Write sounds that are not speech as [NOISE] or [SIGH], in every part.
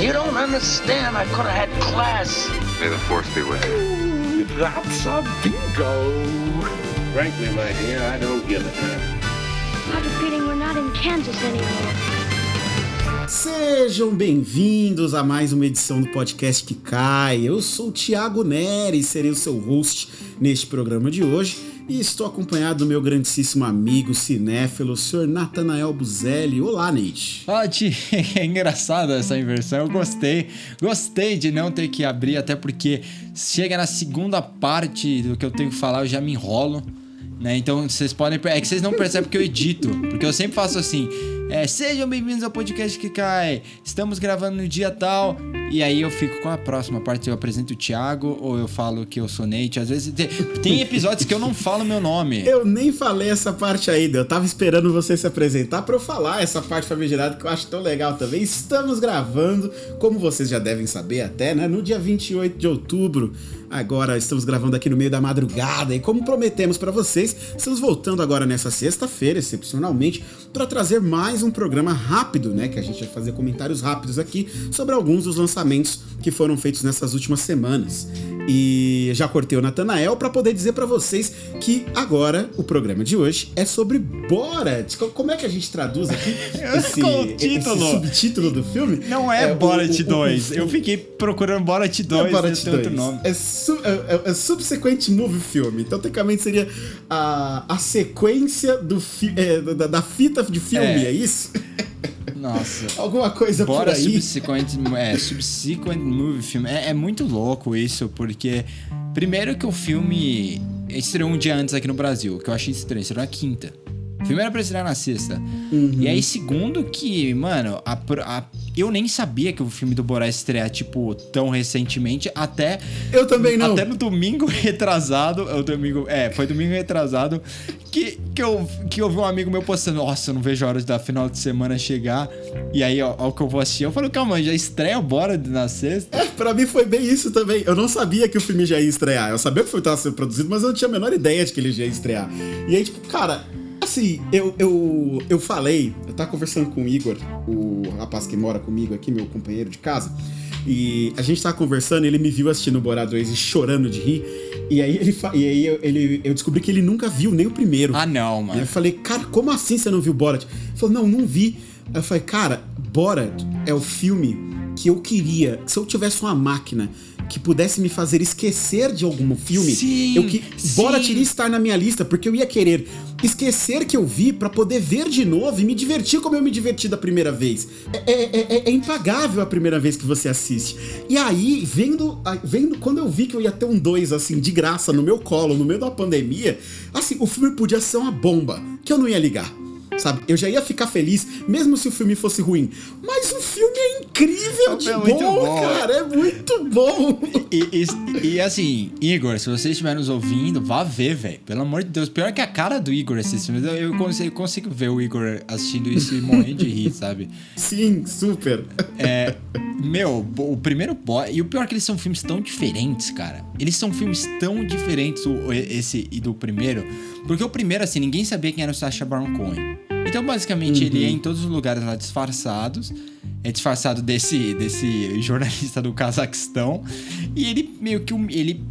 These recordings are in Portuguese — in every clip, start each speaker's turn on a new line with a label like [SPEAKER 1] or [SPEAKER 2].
[SPEAKER 1] You don't understand. I could have had class.
[SPEAKER 2] May the force be with you.
[SPEAKER 3] That's a bingo.
[SPEAKER 4] Frankly, my dear, I don't give a damn.
[SPEAKER 5] I have a feeling we're not in Kansas anymore.
[SPEAKER 6] Sejam bem-vindos a mais uma edição do podcast que cai. Eu sou o Thiago Neri, serei o seu host neste programa de hoje e estou acompanhado do meu grandíssimo amigo cinéfilo, senhor Natanael Buzelli. Olá, Nate.
[SPEAKER 7] Ah, [LAUGHS] é engraçado essa inversão. Eu gostei. Gostei de não ter que abrir, até porque chega na segunda parte do que eu tenho que falar, eu já me enrolo. Né? Então vocês podem. É que vocês não percebem que eu edito. Porque eu sempre faço assim. É, sejam bem-vindos ao podcast que cai. Estamos gravando no dia tal. E aí eu fico com a próxima parte. Eu apresento o Thiago ou eu falo que eu sou Nate. Às vezes tem, episódios que eu não falo meu nome.
[SPEAKER 6] Eu nem falei essa parte ainda. Eu tava esperando você se apresentar para eu falar essa parte famigerada que eu acho tão legal também. Estamos gravando, como vocês já devem saber até, né? No dia 28 de outubro. Agora estamos gravando aqui no meio da madrugada e como prometemos para vocês, estamos voltando agora nessa sexta-feira, excepcionalmente, para trazer mais um programa rápido, né, que a gente vai fazer comentários rápidos aqui sobre alguns dos lançamentos que foram feitos nessas últimas semanas. E já cortei o Natanael para poder dizer para vocês que agora o programa de hoje é sobre Borat. Como é que a gente traduz aqui [LAUGHS] esse, esse subtítulo do filme?
[SPEAKER 7] Não é, é Borat o, 2. O, o, eu fiquei procurando Borat 2
[SPEAKER 6] é Borat 2. nome. É, su, é, é, Subsequent Movie Film. Então, tecnicamente, seria a, a sequência do fi, é, da, da, fita de filme, é, é isso? [LAUGHS]
[SPEAKER 7] Nossa. [LAUGHS]
[SPEAKER 6] Alguma coisa
[SPEAKER 7] Bora
[SPEAKER 6] por aí.
[SPEAKER 7] Subsequent, é, subsequent Movie Film. É, é muito louco isso, porque... Primeiro que o filme estreou um dia antes aqui no Brasil, que eu achei estranho. Estreou na quinta. O filme era pra estrear na sexta.
[SPEAKER 6] Uhum.
[SPEAKER 7] E aí, segundo que, mano, a, a, eu nem sabia que o filme do Borá estrear, tipo, tão recentemente, até.
[SPEAKER 6] Eu também não.
[SPEAKER 7] Até no domingo [LAUGHS] retrasado. O domingo. É, foi domingo retrasado. Que, que, eu, que eu vi um amigo meu postando, nossa, eu não vejo a hora da final de semana chegar. E aí, ó, ó o que eu vou assistir. Eu falei, calma, já estreia Bora na sexta?
[SPEAKER 6] É, pra mim foi bem isso também. Eu não sabia que o filme já ia estrear. Eu sabia que o filme estava sendo produzido, mas eu não tinha a menor ideia de que ele já ia estrear. E aí, tipo, cara Assim, eu, eu, eu falei, eu tava conversando com o Igor, o rapaz que mora comigo aqui, meu companheiro de casa, e a gente tava conversando ele me viu assistindo o Borá 2 e chorando de rir. E aí, ele, e aí eu, ele, eu descobri que ele nunca viu nem o primeiro.
[SPEAKER 7] Ah, não, mano.
[SPEAKER 6] E eu falei, cara, como assim você não viu Borat? Ele falou, não, não vi. Aí eu falei, cara, Borat é o filme que eu queria. Se eu tivesse uma máquina que pudesse me fazer esquecer de algum filme,
[SPEAKER 7] sim,
[SPEAKER 6] eu que Borat iria estar na minha lista, porque eu ia querer esquecer que eu vi para poder ver de novo e me divertir como eu me diverti da primeira vez. É, é, é, é, impagável a primeira vez que você assiste. E aí, vendo, vendo quando eu vi que eu ia ter um 2 assim de graça no meu colo, no meio da pandemia, assim, o filme podia ser uma bomba, que eu não ia ligar sabe? Eu já ia ficar feliz, mesmo se o filme fosse ruim. Mas o filme é incrível de é bom, bom, cara. É muito bom.
[SPEAKER 7] E, e, e, assim, Igor, se vocês estiverem nos ouvindo, vá ver, velho. Pelo amor de Deus. Pior que a cara do Igor assistir filme. Eu, eu, consigo, eu consigo ver o Igor assistindo isso e morrendo de rir, sabe?
[SPEAKER 6] Sim, super.
[SPEAKER 7] É. Meu, o primeiro boy. E o pior é que eles são filmes tão diferentes, cara. Eles são filmes tão diferentes, o, esse e do primeiro. Porque o primeiro, assim, ninguém sabia quem era o Sacha Baron Cohen. Então, basicamente, uhum. ele é em todos os lugares lá disfarçados. É disfarçado desse, desse [LAUGHS] jornalista do Cazaquistão. E ele meio que. Ele.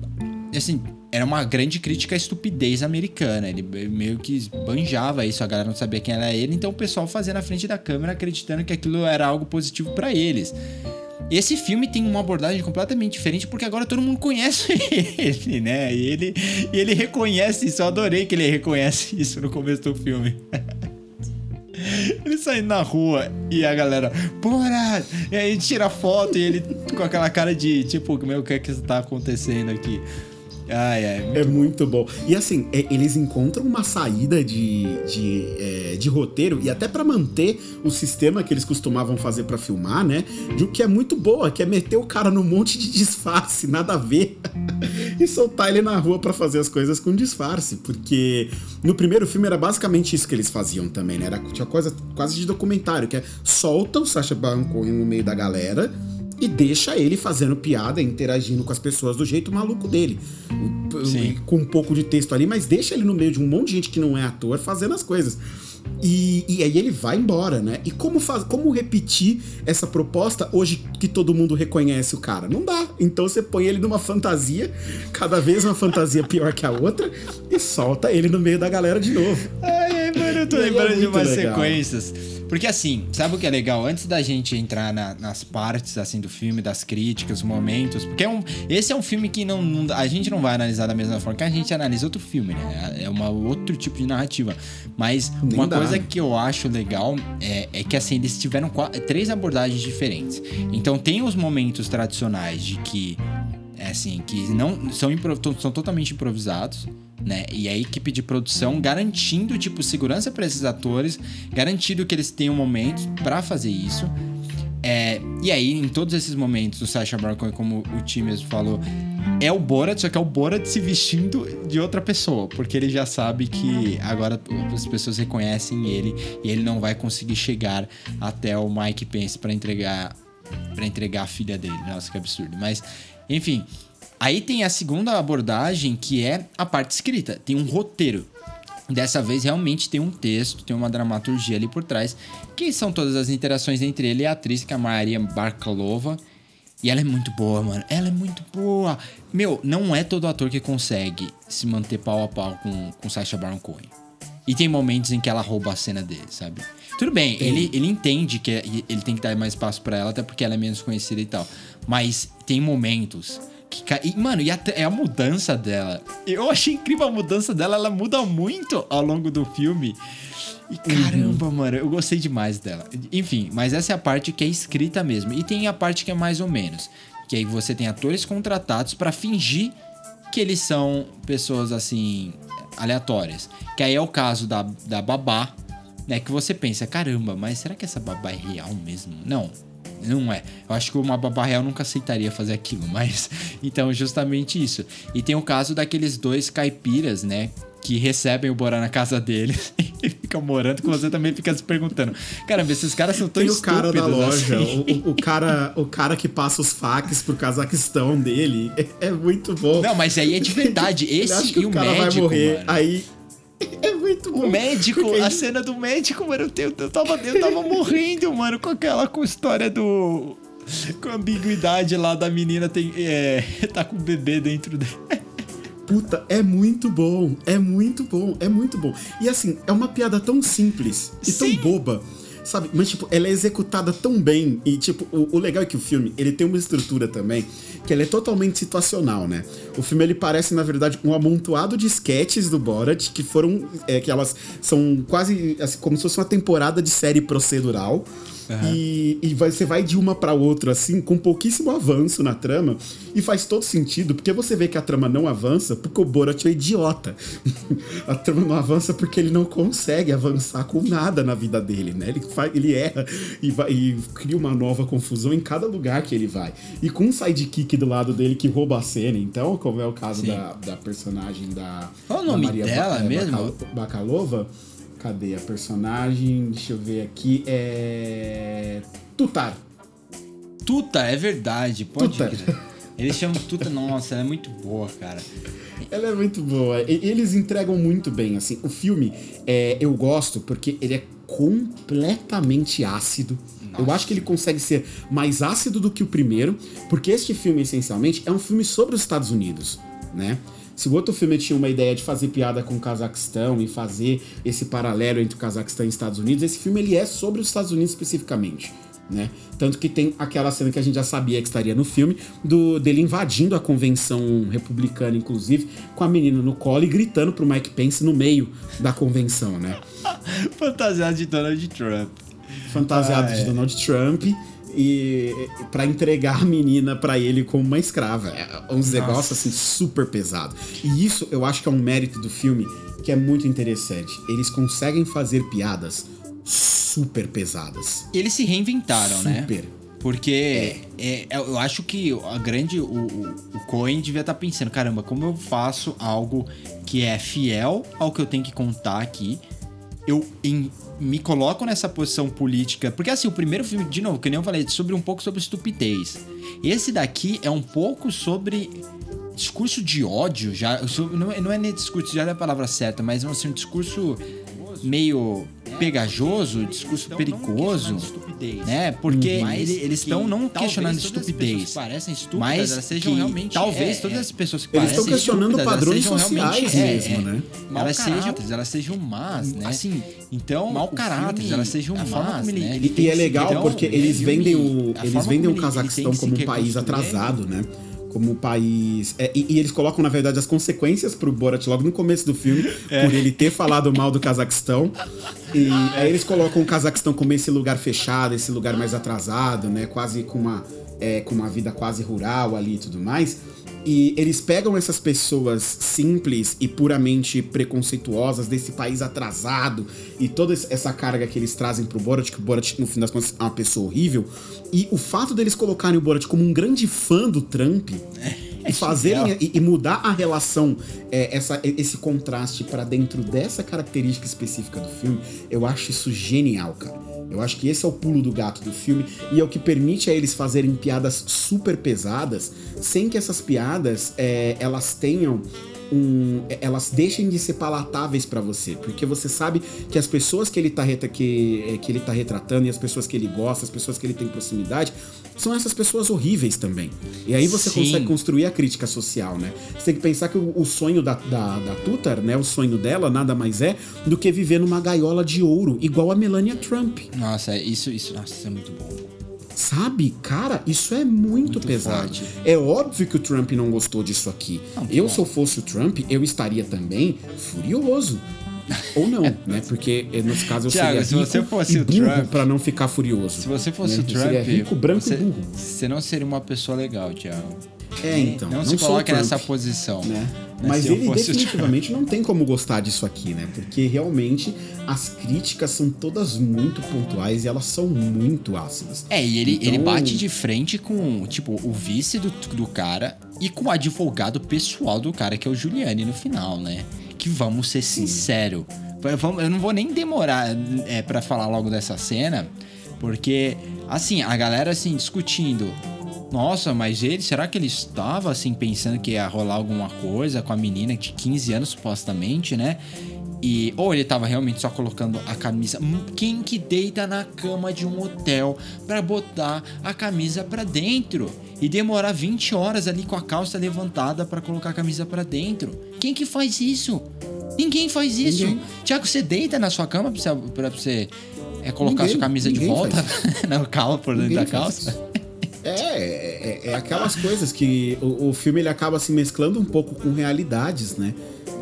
[SPEAKER 7] Assim, era uma grande crítica à estupidez americana. Ele meio que banjava isso, a galera não sabia quem era ele, então o pessoal fazia na frente da câmera acreditando que aquilo era algo positivo para eles. Esse filme tem uma abordagem completamente diferente porque agora todo mundo conhece [LAUGHS] ele, né? E ele, ele reconhece isso. Eu adorei que ele reconhece isso no começo do filme. [LAUGHS] Ele saindo na rua e a galera, porra! E aí tira foto e ele com aquela cara de tipo, meu, o que é que está acontecendo aqui? Ai, ai,
[SPEAKER 6] muito é bom. muito bom. E assim, é, eles encontram uma saída de, de, é, de roteiro e até para manter o sistema que eles costumavam fazer para filmar, né? De o que é muito boa, que é meter o cara num monte de disfarce, nada a ver, [LAUGHS] e soltar ele na rua para fazer as coisas com disfarce. Porque no primeiro filme era basicamente isso que eles faziam também, né? Era, tinha coisa quase de documentário, que é solta o Sacha Baron Cohen no meio da galera e deixa ele fazendo piada, interagindo com as pessoas do jeito maluco dele.
[SPEAKER 7] Sim.
[SPEAKER 6] Com um pouco de texto ali, mas deixa ele no meio de um monte de gente que não é ator fazendo as coisas. E, e aí ele vai embora, né? E como, faz, como repetir essa proposta hoje que todo mundo reconhece o cara? Não dá. Então você põe ele numa fantasia, cada vez uma fantasia pior que a outra, e solta ele no meio da galera de novo.
[SPEAKER 7] Ai, ai, mano, eu tô
[SPEAKER 6] é
[SPEAKER 7] lembrando de
[SPEAKER 6] muito
[SPEAKER 7] umas
[SPEAKER 6] legal.
[SPEAKER 7] sequências. Porque assim, sabe o que é legal? Antes da gente entrar na- nas partes assim do filme, das críticas, momentos, porque é um, esse é um filme que não, não- a gente não vai analisar da mesma forma que a gente analisa outro filme, né? É uma outro tipo de narrativa. Mas
[SPEAKER 6] Nem
[SPEAKER 7] uma
[SPEAKER 6] dá,
[SPEAKER 7] coisa que eu acho legal é, é que assim eles tiveram qua- três abordagens diferentes. Então tem os momentos tradicionais de que é assim, que não são, são totalmente improvisados, né? E a equipe de produção garantindo, tipo, segurança para esses atores, garantindo que eles tenham momentos pra fazer isso. É, e aí, em todos esses momentos, o Sacha Baron Cohen, como o time mesmo falou, é o Borat, só que é o Borat se vestindo de outra pessoa, porque ele já sabe que agora as pessoas reconhecem ele e ele não vai conseguir chegar até o Mike Pence pra entregar para entregar a filha dele. Nossa, que absurdo. Mas, enfim, aí tem a segunda abordagem que é a parte escrita. Tem um roteiro. Dessa vez realmente tem um texto, tem uma dramaturgia ali por trás, que são todas as interações entre ele e a atriz, que é a Maria Barkalova. E ela é muito boa, mano. Ela é muito boa. Meu, não é todo ator que consegue se manter pau a pau com, com Sacha Baron Cohen. E tem momentos em que ela rouba a cena dele, sabe? Tudo bem, ele, ele entende que ele tem que dar mais espaço pra ela, até porque ela é menos conhecida e tal. Mas tem momentos E, mano, e até, é a mudança dela. Eu achei incrível a mudança dela, ela muda muito ao longo do filme. E caramba, mano, eu gostei demais dela. Enfim, mas essa é a parte que é escrita mesmo. E tem a parte que é mais ou menos. Que aí você tem atores contratados pra fingir que eles são pessoas assim aleatórias. Que aí é o caso da, da babá, né? Que você pensa, caramba, mas será que essa babá é real mesmo? Não. Não é. Eu acho que uma babá real nunca aceitaria fazer aquilo, [LAUGHS] mas. Então, justamente isso. E tem o caso daqueles dois caipiras, né? Que recebem o Borá na casa deles [LAUGHS] e ficam morando, que você também fica se perguntando: caramba, esses caras são tão
[SPEAKER 6] Tem o cara da
[SPEAKER 7] estúpidos
[SPEAKER 6] loja,
[SPEAKER 7] assim."
[SPEAKER 6] o, o- o cara, o cara que passa os faques pro Cazaquistão dele. É, é muito bom.
[SPEAKER 7] Não, mas aí é de verdade. [LAUGHS] Esse e o, médico,
[SPEAKER 6] morrer.
[SPEAKER 7] mano.
[SPEAKER 6] Aí. É muito bom.
[SPEAKER 7] O médico,
[SPEAKER 6] Porque
[SPEAKER 7] a [LAUGHS] cena do médico, mano, eu, eu, tava, eu tava morrendo, mano, com aquela com história do. Com a ambiguidade lá da menina tem, é, [LAUGHS] tá com o bebê dentro dela.
[SPEAKER 6] Puta, é muito bom. É muito bom. É muito bom. E assim, é uma piada tão simples e
[SPEAKER 7] Sim.
[SPEAKER 6] tão boba. Sabe? Mas, tipo, ela é executada tão bem. E, tipo, o, o legal é que o filme, ele tem uma estrutura também que ele é totalmente situacional, né? O filme, ele parece, na verdade, um amontoado de sketches do Borat que foram... É, que elas são quase assim, como se fosse uma temporada de série procedural. E, e vai- você vai de uma pra outra, assim, com pouquíssimo avanço na trama. E faz todo sentido, porque você vê que a trama não avança porque o Borat é idiota. [LAUGHS] a trama não avança porque ele não consegue avançar com nada na vida dele, né? Ele, faz, ele erra e, vai, e cria uma nova confusão em cada lugar que ele vai. E com um sidekick do lado dele que rouba a cena, então, como é o caso
[SPEAKER 7] Sim.
[SPEAKER 6] da, da personagem da.
[SPEAKER 7] Qual o nome
[SPEAKER 6] Maria
[SPEAKER 7] dela
[SPEAKER 6] Ba-
[SPEAKER 7] mesmo?
[SPEAKER 6] Bacal- Bacalova. Cadê a personagem? Deixa eu ver aqui. É. Tutar.
[SPEAKER 7] Tuta, é verdade, pode
[SPEAKER 6] Tuta.
[SPEAKER 7] crer. Eles chamam Tuta, nossa, ela é muito boa, cara.
[SPEAKER 6] Ela é muito boa. E- eles entregam muito bem, assim. O filme, é, eu gosto porque ele é completamente ácido. Eu acho que ele consegue ser mais ácido do que o primeiro, porque este filme, essencialmente, é um filme sobre os Estados Unidos, né? Se o outro filme tinha uma ideia de fazer piada com o Cazaquistão e fazer esse paralelo entre o Cazaquistão e os Estados Unidos, esse filme ele é sobre os Estados Unidos especificamente. Né? Tanto que tem aquela cena que a gente já sabia que estaria no filme, do dele invadindo a convenção republicana, inclusive, com a menina no colo e gritando pro Mike Pence no meio da convenção, né? [LAUGHS]
[SPEAKER 7] Fantasiado de Donald Trump.
[SPEAKER 6] Fantasiado
[SPEAKER 7] Ah,
[SPEAKER 6] de
[SPEAKER 7] é.
[SPEAKER 6] Donald Trump e para entregar a menina pra ele como uma escrava. É uns negócios assim super pesado. E isso eu acho que é um mérito do filme que é muito interessante. Eles conseguem fazer piadas super pesadas.
[SPEAKER 7] Eles se reinventaram, né?
[SPEAKER 6] Super.
[SPEAKER 7] Porque é, eu acho que a grande. O, o, o Cohen devia estar pensando: caramba, como eu faço algo que é fiel ao que eu tenho que contar aqui, eu em- me coloco nessa posição política. Porque assim, o primeiro filme, de novo, que nem eu falei, sobre um pouco sobre estupidez. Esse daqui é um pouco sobre discurso de ódio, já. é- não é nem discurso, já é a palavra certa, mas assim, um discurso meio pegajoso, discurso perigoso, né? Porque ele- eles estão não questionando estupidez,
[SPEAKER 6] parecem
[SPEAKER 7] mas
[SPEAKER 6] elas
[SPEAKER 7] que
[SPEAKER 6] sejam realmente,
[SPEAKER 7] talvez
[SPEAKER 6] é,
[SPEAKER 7] todas
[SPEAKER 6] é,
[SPEAKER 7] as pessoas que
[SPEAKER 6] Eles estão questionando
[SPEAKER 7] estúpidas,
[SPEAKER 6] padrões
[SPEAKER 7] sejam
[SPEAKER 6] sociais
[SPEAKER 7] realmente, é,
[SPEAKER 6] mesmo,
[SPEAKER 7] é,
[SPEAKER 6] né?
[SPEAKER 7] Elas sejam, elas sejam más, né?
[SPEAKER 6] Assim,
[SPEAKER 7] então,
[SPEAKER 6] mau
[SPEAKER 7] o
[SPEAKER 6] caráter,
[SPEAKER 7] filme,
[SPEAKER 6] elas sejam más, né?
[SPEAKER 7] ele
[SPEAKER 6] E, e é legal
[SPEAKER 7] então,
[SPEAKER 6] porque eles
[SPEAKER 7] filme,
[SPEAKER 6] vendem o, eles vendem o Cazaquistão como um país
[SPEAKER 7] reconstruir é-
[SPEAKER 6] atrasado, né? Como um país. é, e, e eles colocam, na verdade, as consequências pro Borat logo no começo do filme, [LAUGHS] por ele ter falado mal do Cazaquistão. E aí eles colocam o Cazaquistão como esse lugar fechado, esse lugar mais atrasado, né? Quase com uma, é, com uma vida quase rural ali e tudo mais. E eles pegam essas pessoas simples e puramente preconceituosas desse país atrasado e toda essa carga que eles trazem pro Borat, que o Borat, no fim das contas, é uma pessoa horrível. E o fato deles colocarem o Borat como um grande fã do Trump e fazerem e, e mudar a relação, é, essa, esse contraste pra dentro dessa característica específica do filme, eu acho isso genial, cara. Eu acho que esse é o pulo do gato do filme e é o que permite a eles fazerem piadas super pesadas, sem que essas piadas é, elas tenham um, elas deixem de ser palatáveis pra você, porque você sabe que as pessoas que ele, tá que, que ele tá retratando e as pessoas que ele gosta, as pessoas que ele tem proximidade, são essas pessoas horríveis também. E aí você
[SPEAKER 7] Sim.
[SPEAKER 6] consegue construir a crítica social, né? Você tem que pensar que o, o sonho da, da, da Tutar, né? O sonho dela nada mais é do que viver numa gaiola de ouro, igual a Melania Trump.
[SPEAKER 7] Nossa, isso, isso, nossa, isso é muito bom.
[SPEAKER 6] Sabe, cara, isso é muito, pesado.
[SPEAKER 7] forte.
[SPEAKER 6] É óbvio que o Trump não gostou disso aqui.
[SPEAKER 7] Não,
[SPEAKER 6] eu,
[SPEAKER 7] bom.
[SPEAKER 6] se eu fosse o Trump, eu estaria também furioso. Ou não, [LAUGHS] né? Porque eh, nesse caso eu
[SPEAKER 7] Thiago,
[SPEAKER 6] seria
[SPEAKER 7] se
[SPEAKER 6] rico
[SPEAKER 7] você fosse
[SPEAKER 6] e
[SPEAKER 7] o
[SPEAKER 6] burro
[SPEAKER 7] Trump-
[SPEAKER 6] pra não ficar furioso.
[SPEAKER 7] Se você fosse
[SPEAKER 6] né?
[SPEAKER 7] o
[SPEAKER 6] Eu seria
[SPEAKER 7] Trump,
[SPEAKER 6] rico, branco
[SPEAKER 7] você,
[SPEAKER 6] e burro.
[SPEAKER 7] você não seria uma pessoa legal, Thiago.
[SPEAKER 6] É, então.
[SPEAKER 7] não,
[SPEAKER 6] não
[SPEAKER 7] se coloque nessa posição.
[SPEAKER 6] né?
[SPEAKER 7] Né,
[SPEAKER 6] Mas ele definitivamente não tem como gostar disso aqui, né? Porque realmente as críticas são todas muito pontuais e elas são muito ácidas.
[SPEAKER 7] É, e ele,
[SPEAKER 6] Então-
[SPEAKER 7] ele bate de frente com, tipo, o vice do, do cara e com o advogado pessoal do cara, que é o Giuliani no final, né? Que vamos ser sinceros. Eu não vou nem demorar é, para falar logo dessa cena, porque, assim, a galera, assim, discutindo. Nossa, mas ele, será que ele estava, assim, pensando que ia rolar alguma coisa com a menina de 15 anos, supostamente, né? E, ou ele tava realmente só colocando a camisa. Hum, Quem que deita na cama de um hotel pra botar a camisa pra dentro e demorar 20 horas ali com a calça levantada pra colocar a camisa pra dentro? Quem que faz isso? Ninguém faz isso.
[SPEAKER 6] Ninguém.
[SPEAKER 7] Tiago, você deita na sua cama pra você, pra você é, colocar
[SPEAKER 6] Ninguém,
[SPEAKER 7] sua camisa de volta [LAUGHS] na calça por dentro da calça?
[SPEAKER 6] Isso. É, é, é aquelas coisas que o, o filme ele acaba se mesclando um pouco com realidades, né?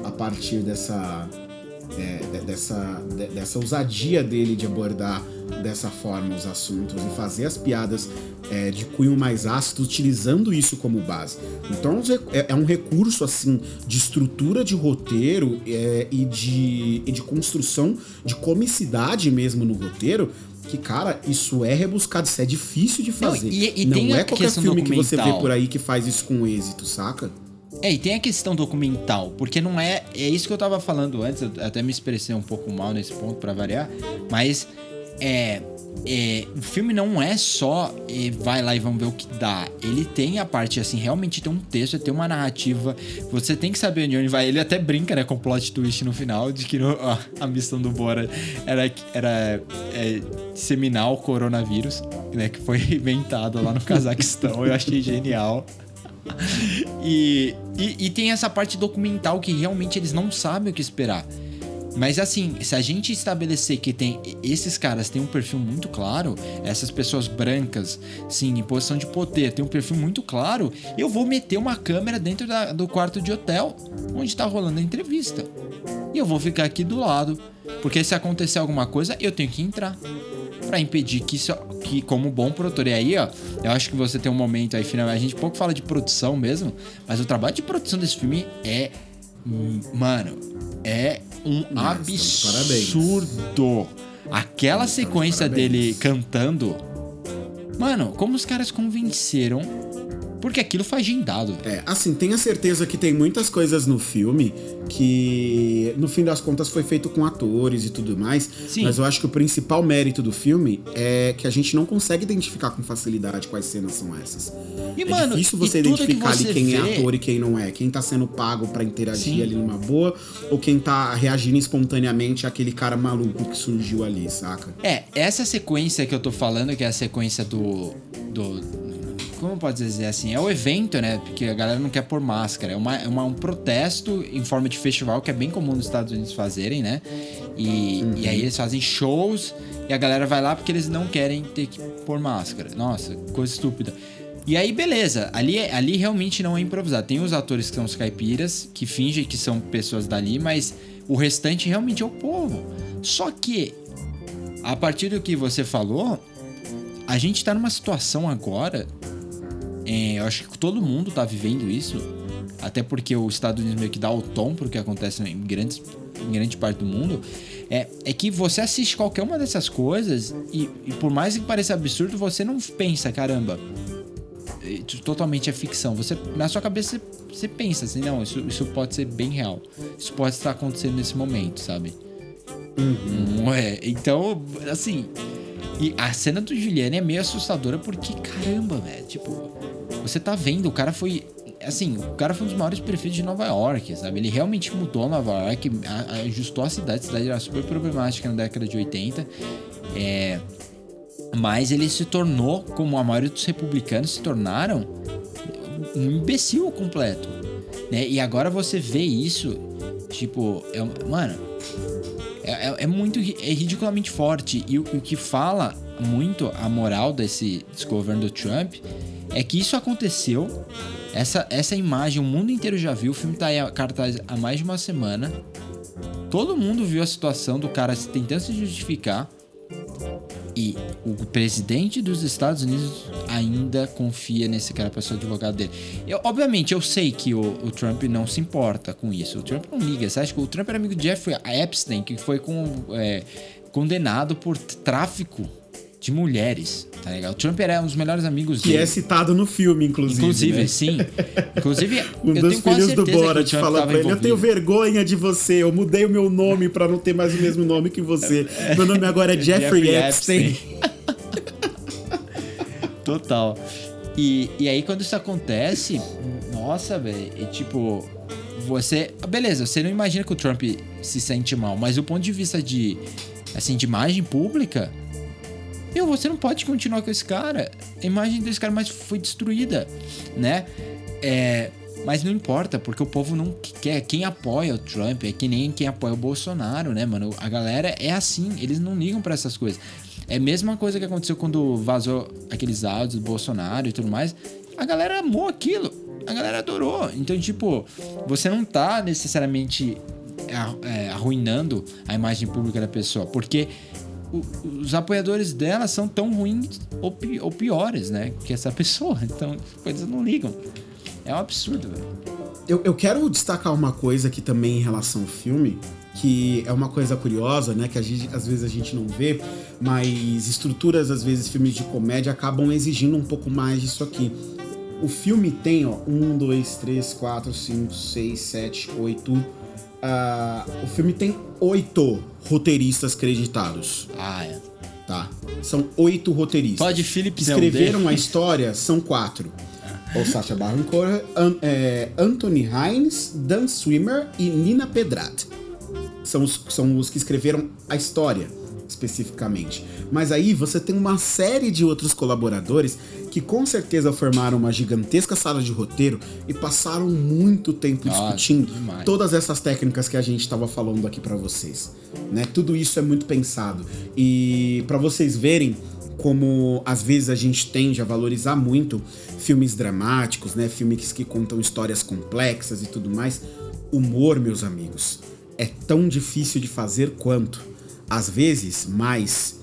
[SPEAKER 6] A partir dessa é, de- dessa, de- dessa ousadia dele de abordar dessa forma os assuntos e fazer as piadas é, de cunho mais ácido utilizando isso como base. Então é, é um recurso assim de estrutura de roteiro é, e, de, e de construção de comicidade mesmo no roteiro. Que, cara, isso é rebuscado, isso é difícil de
[SPEAKER 7] Não,
[SPEAKER 6] fazer.
[SPEAKER 7] e- e
[SPEAKER 6] Não é qualquer filme que você vê por aí que faz isso com êxito, saca?
[SPEAKER 7] É, e tem a questão documental, porque não é. É isso que eu tava falando antes, eu até me expressei um pouco mal nesse ponto pra variar, mas é. é, o filme não é só é, vai lá e vamos ver o que dá. Ele tem a parte, assim, realmente tem um texto, tem uma narrativa. Você tem que saber de onde vai. Ele até brinca, né, com o plot twist no final, de que no- a, a missão do Bora era, era é, disseminar o coronavírus, né, que foi inventado lá no [LAUGHS] Cazaquistão. Eu achei genial. E, e, e tem essa parte documental que realmente eles não sabem o que esperar. Mas assim, se a gente estabelecer que tem esses caras têm um perfil muito claro, essas pessoas brancas, sim, em posição de poder, tem um perfil muito claro, eu vou meter uma câmera dentro da- do quarto de hotel onde tá rolando a entrevista. E eu vou ficar aqui do lado, porque se acontecer alguma coisa, eu tenho que entrar Pra impedir que isso que como bom produtor. E aí, ó, eu acho que você tem um momento aí final, a gente pouco fala de produção mesmo, mas o trabalho de produção desse filme é hum, mano, é um absurdo. Aquela sequência dele cantando, mano, como os caras convenceram Porque aquilo foi agendado. velho.
[SPEAKER 6] É, assim, tenha certeza que tem muitas coisas no filme que, no fim das contas, foi feito com atores e tudo mais.
[SPEAKER 7] Sim.
[SPEAKER 6] Mas eu acho que o principal mérito do filme é que a gente não consegue identificar com facilidade quais cenas são essas.
[SPEAKER 7] E,
[SPEAKER 6] é
[SPEAKER 7] mano,
[SPEAKER 6] difícil você
[SPEAKER 7] tudo que
[SPEAKER 6] identificar
[SPEAKER 7] você
[SPEAKER 6] ali quem é
[SPEAKER 7] vê-
[SPEAKER 6] ator e quem não é. Quem tá sendo pago pra interagir
[SPEAKER 7] Sim.
[SPEAKER 6] ali numa boa, ou quem tá reagindo espontaneamente àquele cara maluco que surgiu ali, saca?
[SPEAKER 7] É, essa sequência que eu tô falando, que é a sequência do. do como pode dizer assim? É o evento, né? Porque a galera não quer pôr máscara. É, uma, é uma- um protesto em forma de festival que é bem comum nos Estados Unidos fazerem, né? E, e aí eles fazem shows e a galera vai lá porque eles não querem ter que pôr máscara. Nossa, coisa estúpida. E aí, beleza, ali, ali realmente não é improvisado. Tem os atores que são os caipiras, que fingem que são pessoas dali, mas o restante realmente é o povo. Só que a partir do que você falou, a gente tá numa situação agora. É, eu acho que todo mundo tá vivendo isso. Até porque os Estados Unidos meio que dá o tom pro que acontece em, grandes, em grande parte do mundo. É, é que você assiste qualquer uma dessas coisas e, e por mais que pareça absurdo, você não pensa, caramba. Isso totalmente é ficção. Você, na sua cabeça, você, você pensa assim, não, isso, isso pode ser bem real. Isso pode estar acontecendo nesse momento, sabe? Hum, é, então, assim. E a cena do Juliane é meio assustadora porque, caramba, velho. Tipo, você tá vendo, o cara foi. Assim, o cara foi um dos maiores prefeitos de Nova York, sabe? Ele realmente mudou Nova York, ajustou a cidade. A cidade era super problemática na década de 80. É. Mas ele se tornou, como a maioria dos republicanos se tornaram, um imbecil completo. Né? E agora você vê isso, tipo, é, mano, é, é- é muito é ridiculamente forte. E o, o que fala muito a moral desse, desse governo do Trump é que isso aconteceu. Essa, essa imagem o mundo inteiro já viu. O filme tá a cartaz há mais de uma semana. Todo mundo viu a situação do cara tentando se justificar. E o presidente dos Estados Unidos ainda confia nesse cara para ser advogado dele. Eu, obviamente, eu sei que o, o Trump não se importa com isso. O Trump não liga. Você acha que o Trump era amigo de Jeffrey Epstein, que foi com, é, condenado por tráfico de mulheres, tá ligado? O Trump era um dos melhores amigos
[SPEAKER 6] Que
[SPEAKER 7] dele.
[SPEAKER 6] é citado no filme, inclusive.
[SPEAKER 7] Inclusive,
[SPEAKER 6] né?
[SPEAKER 7] sim. Inclusive, [LAUGHS]
[SPEAKER 6] Um dos filhos do
[SPEAKER 7] que
[SPEAKER 6] Borat fala pra ele: Eu tenho vergonha de você, eu mudei o meu nome pra não ter mais o mesmo nome que você. Meu nome agora é Jeffrey,
[SPEAKER 7] Jeffrey
[SPEAKER 6] Epstein. [LAUGHS]
[SPEAKER 7] Total. E, e aí, quando isso acontece, nossa, velho, é tipo. Você. Beleza, você não imagina que o Trump se sente mal, mas do ponto de vista de. Assim, de imagem pública. Meu, você não pode continuar com esse cara. A imagem desse cara mais foi destruída, né? É. Mas não importa, porque o povo não quer. Quem apoia o Trump é que nem quem apoia o Bolsonaro, né, mano? A galera é assim, eles não ligam pra essas coisas. É a mesma coisa que aconteceu quando vazou aqueles áudios do Bolsonaro e tudo mais. A galera amou aquilo. A galera adorou. Então, tipo, você não tá necessariamente arru- é, arruinando a imagem pública da pessoa, porque os apoiadores dela são tão ruins ou, pi- ou piores, né? Que essa pessoa. [LAUGHS] Então, coisas não ligam. É um absurdo, velho.
[SPEAKER 6] Eu, eu quero destacar uma coisa aqui também em relação ao filme, que é uma coisa curiosa, né? Que gente- às vezes a gente não vê, mas estruturas, às vezes, filmes de comédia acabam exigindo um pouco mais disso aqui. O filme tem, ó, um, dois, três, quatro, cinco, seis, sete, oito. Ah, o filme tem oito roteiristas creditados,
[SPEAKER 7] Ah, é.
[SPEAKER 6] tá? São oito roteiristas.
[SPEAKER 7] Todd Phillips é
[SPEAKER 6] Escreveram a história, são quatro. O Sacha Baron Cohen, An- é, Anthony Hines, Dan Swimmer e Nina Pedrat. São os, são os que escreveram a história, especificamente. Mas aí você tem uma série de outros colaboradores que com certeza formaram uma gigantesca sala de roteiro e passaram muito tempo
[SPEAKER 7] Nossa,
[SPEAKER 6] discutindo
[SPEAKER 7] demais.
[SPEAKER 6] todas essas técnicas que a gente estava falando aqui pra vocês, né? Tudo isso é muito pensado e pra vocês verem como às vezes a gente tende a valorizar muito filmes dramáticos, né? Filmes que contam histórias complexas e tudo mais. Humor, meus amigos, é tão difícil de fazer quanto, às vezes mais,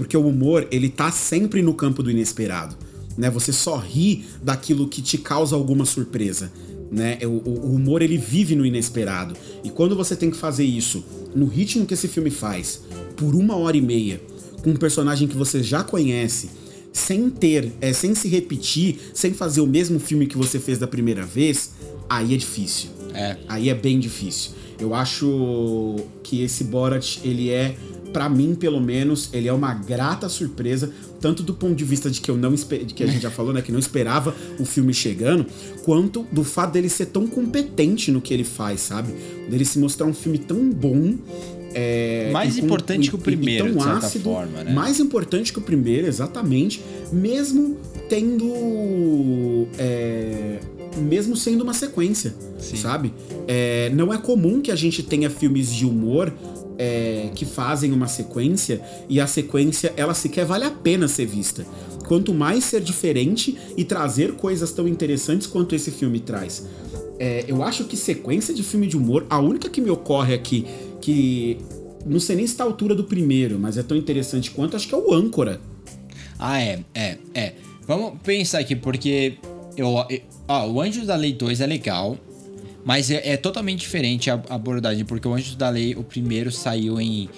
[SPEAKER 6] porque o humor ele tá sempre no campo do inesperado, né? Você só ri daquilo que te causa alguma surpresa, né? O, o- o humor ele vive no inesperado e quando você tem que fazer isso no ritmo que esse filme faz, por uma hora e meia, com um personagem que você já conhece, sem ter, é, sem se repetir, sem fazer o mesmo filme que você fez da primeira vez, aí é difícil.
[SPEAKER 7] É.
[SPEAKER 6] Aí é bem difícil. Eu acho que esse Borat, ele é, pra mim pelo menos, ele é uma grata surpresa, tanto do ponto de vista de que eu não de que a gente já falou, né, que não esperava o filme chegando, quanto do fato dele ser tão competente no que ele faz, sabe? Dele se mostrar um filme tão bom. é,
[SPEAKER 7] Mais
[SPEAKER 6] com-
[SPEAKER 7] importante
[SPEAKER 6] e-
[SPEAKER 7] que o
[SPEAKER 6] e
[SPEAKER 7] primeiro,
[SPEAKER 6] tão
[SPEAKER 7] de
[SPEAKER 6] ácido,
[SPEAKER 7] forma, né?
[SPEAKER 6] Mais importante que o primeiro, exatamente. Mesmo tendo. é, mesmo sendo uma sequência,
[SPEAKER 7] Sim.
[SPEAKER 6] sabe? É, não é comum que a gente tenha filmes de humor é, que fazem uma sequência e a sequência ela sequer vale a pena ser vista. Quanto mais ser diferente e trazer coisas tão interessantes quanto esse filme traz. É, eu acho que sequência de filme de humor, a única que me ocorre aqui, que não sei nem se tá à altura do primeiro, mas é tão interessante quanto, acho que é o Âncora.
[SPEAKER 7] Ah, é, é, é. Vamos pensar aqui, porque eu, eu- ó, o Anjos da Lei 2 é legal, mas é, é totalmente diferente a, a abordagem, porque o Anjos da Lei, o primeiro saiu em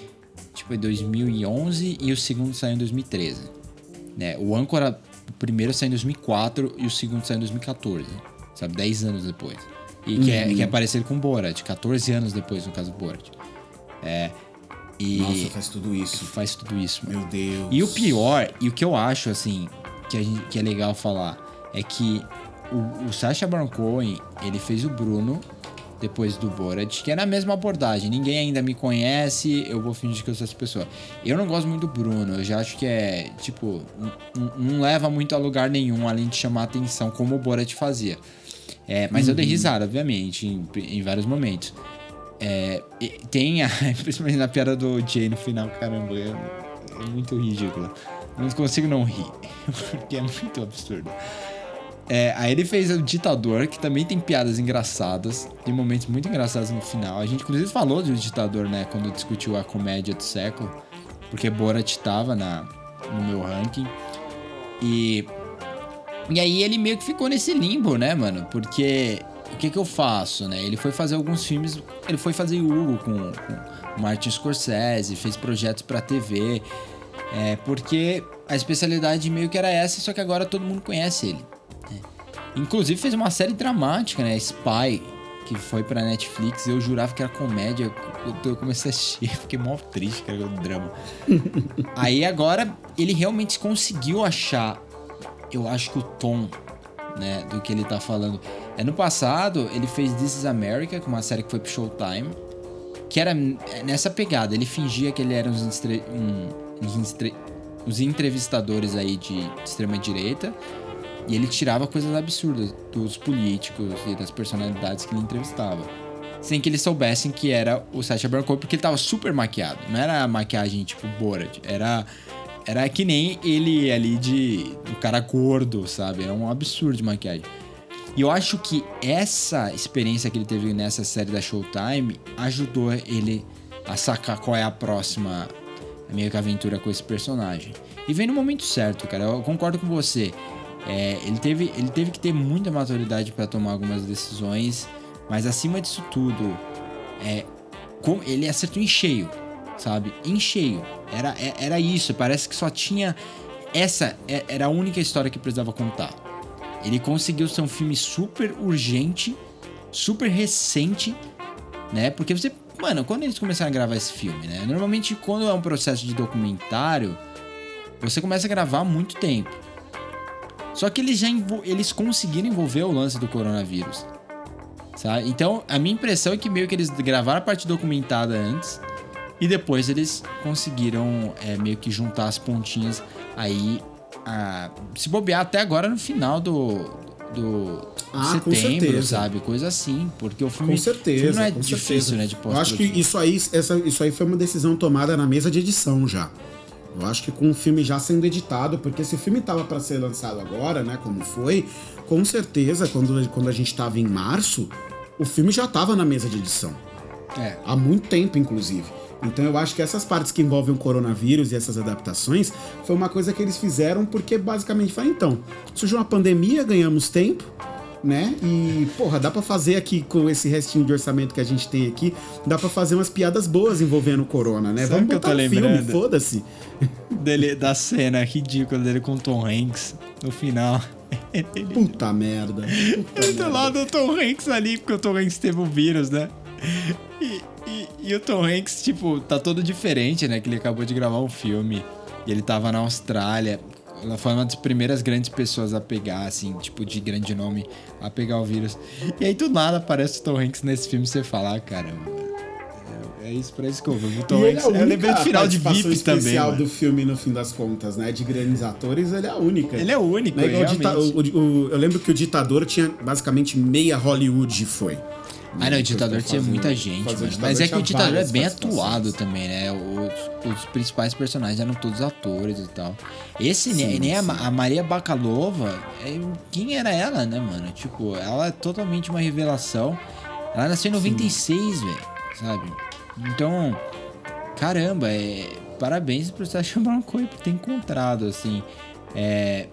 [SPEAKER 7] tipo em 2011 e o segundo saiu em 2013. Né? O Âncora, o primeiro saiu em 2004 e o segundo saiu em 2014, sabe? 10 anos depois. E que, é, que é parecido com o Borat, 14 anos depois, no caso do Borat. É. E
[SPEAKER 6] Nossa, faz tudo isso.
[SPEAKER 7] faz tudo isso, mano.
[SPEAKER 6] Meu Deus.
[SPEAKER 7] E o pior, e o que eu acho, assim, que, gente- que é legal falar, é que o, o Sacha Baron Cohen, ele fez o Bruno depois do Borat, que era a mesma abordagem. Ninguém ainda me conhece, eu vou fingir que eu sou essa pessoa. Eu não gosto muito do Bruno, eu já acho que é, tipo, não leva muito a lugar nenhum, além de chamar atenção, como o Borat fazia. É, mas eu dei risada, obviamente, em, em vários momentos. É, tem a, [LAUGHS] principalmente na piada do Jay no final, caramba, é, é muito ridículo. Não consigo não rir, [LAUGHS] porque é muito absurdo. É, aí ele fez o Ditador, que também tem piadas engraçadas, tem momentos muito engraçados no final. A gente inclusive falou do Ditador, né, quando discutiu a comédia do século, porque Borat tava na, no meu ranking. E e aí ele meio que ficou nesse limbo, né, mano? Porque o que que eu faço, né? Ele foi fazer alguns filmes, ele foi fazer Hugo com, com Martin Scorsese, fez projetos pra TV, é, porque a especialidade meio que era essa, só que agora todo mundo conhece ele. Inclusive fez uma série dramática, né? Spy, que foi pra Netflix. Eu jurava que era comédia. Eu, comecei a assistir, [LAUGHS] fiquei mó triste, cara, o drama. [LAUGHS] Aí agora ele realmente conseguiu achar, eu acho que o tom, né, do que ele tá falando. É, no passado, ele fez This is America, que é uma série que foi pro Showtime, que era nessa pegada. Ele fingia que ele era uns, uns, uns entrevistadores aí de extrema direita. E ele tirava coisas absurdas dos políticos e das personalidades que ele entrevistava. Sem que eles soubessem que era o Sacha Baron Cohen, porque ele tava super maquiado. Não era maquiagem tipo Borat. Era, era que nem ele ali de... do cara gordo, sabe? Era um absurdo de maquiagem. E eu acho que essa experiência que ele teve nessa série da Showtime ajudou ele a sacar qual é a próxima meio que aventura com esse personagem. E vem no momento certo, cara. Eu concordo com você. É, ele, teve, ele teve que ter muita maturidade para tomar algumas decisões, mas acima disso tudo, é, com, ele acertou em cheio, sabe? Em cheio. Era, é- era isso. Parece que só tinha. Essa é- era a única história que precisava contar. Ele conseguiu ser um filme super urgente, super recente, né? Porque você, mano, quando eles começaram a gravar esse filme, né? Normalmente quando é um processo de documentário, você começa a gravar há muito tempo. Só que eles já eles conseguiram envolver o lance do coronavírus. Sabe? Então, a minha impressão é que meio que eles gravaram a parte documentada antes e depois eles conseguiram é, meio que juntar as pontinhas aí a, se bobear até agora no final do, do
[SPEAKER 6] Ah,
[SPEAKER 7] setembro, sabe? Coisa assim, porque o filme,
[SPEAKER 6] Com certeza.
[SPEAKER 7] filme não é difícil,
[SPEAKER 6] certeza.
[SPEAKER 7] né, de
[SPEAKER 6] Eu acho que isso aí, essa, isso aí foi uma decisão tomada na mesa de edição já. Eu acho que com o filme já sendo editado, porque se o filme tava para ser lançado agora, né, como foi, com certeza, quando, quando a gente tava em março, o filme já tava na mesa de edição.
[SPEAKER 7] É.
[SPEAKER 6] Há muito tempo, inclusive. Então eu acho que essas partes que envolvem o coronavírus e essas adaptações foi uma coisa que eles fizeram porque basicamente foi então, surgiu uma pandemia, ganhamos tempo, né? E, porra, dá pra fazer aqui com esse restinho de orçamento que a gente tem aqui, dá pra fazer umas piadas boas envolvendo o Corona, né?
[SPEAKER 7] Sabe
[SPEAKER 6] Vamos
[SPEAKER 7] que eu
[SPEAKER 6] botar
[SPEAKER 7] tô
[SPEAKER 6] um
[SPEAKER 7] lembrando?
[SPEAKER 6] foda-se.
[SPEAKER 7] Dele, da cena ridícula dele com o Tom Hanks no final. Ele [LAUGHS]
[SPEAKER 6] Puta merda. Puta
[SPEAKER 7] do
[SPEAKER 6] merda.
[SPEAKER 7] lado do Tom Hanks ali, porque o Tom Hanks teve o vírus, né? E, e- e o Tom Hanks, tipo, tá todo diferente, né? Que ele acabou de gravar um filme. E ele tava na Austrália. Ela foi uma das primeiras grandes pessoas a pegar, assim, tipo, de grande nome, a pegar o vírus. E aí, do nada, aparece o Tom Hanks nesse filme e você fala, ah, caramba. É, é isso, pra isso que eu vi. O Tom
[SPEAKER 6] E é
[SPEAKER 7] Hanks.
[SPEAKER 6] a
[SPEAKER 7] eu lembrei do final de VIP também.
[SPEAKER 6] especial
[SPEAKER 7] mano.
[SPEAKER 6] do filme, no fim das contas, né? De grandes atores, ele é a única.
[SPEAKER 7] Ele é único,
[SPEAKER 6] Né, o o- o- eu lembro que o ditador tinha basicamente meia Hollywood foi.
[SPEAKER 7] Ah, não, o ditador tinha muita gente, Mas é que o ditador é bem atuado também, né? Os, os principais personagens eram todos atores e tal. Esse,
[SPEAKER 6] Sim,
[SPEAKER 7] nem, a, a Maria Bakalova, é- quem era ela, né, mano? Tipo, ela é totalmente uma revelação. Ela nasceu em 96, velho, sabe? Então, caramba, é, parabéns pro Sacha Baron Cohen por [LAUGHS] ter encontrado, assim. É,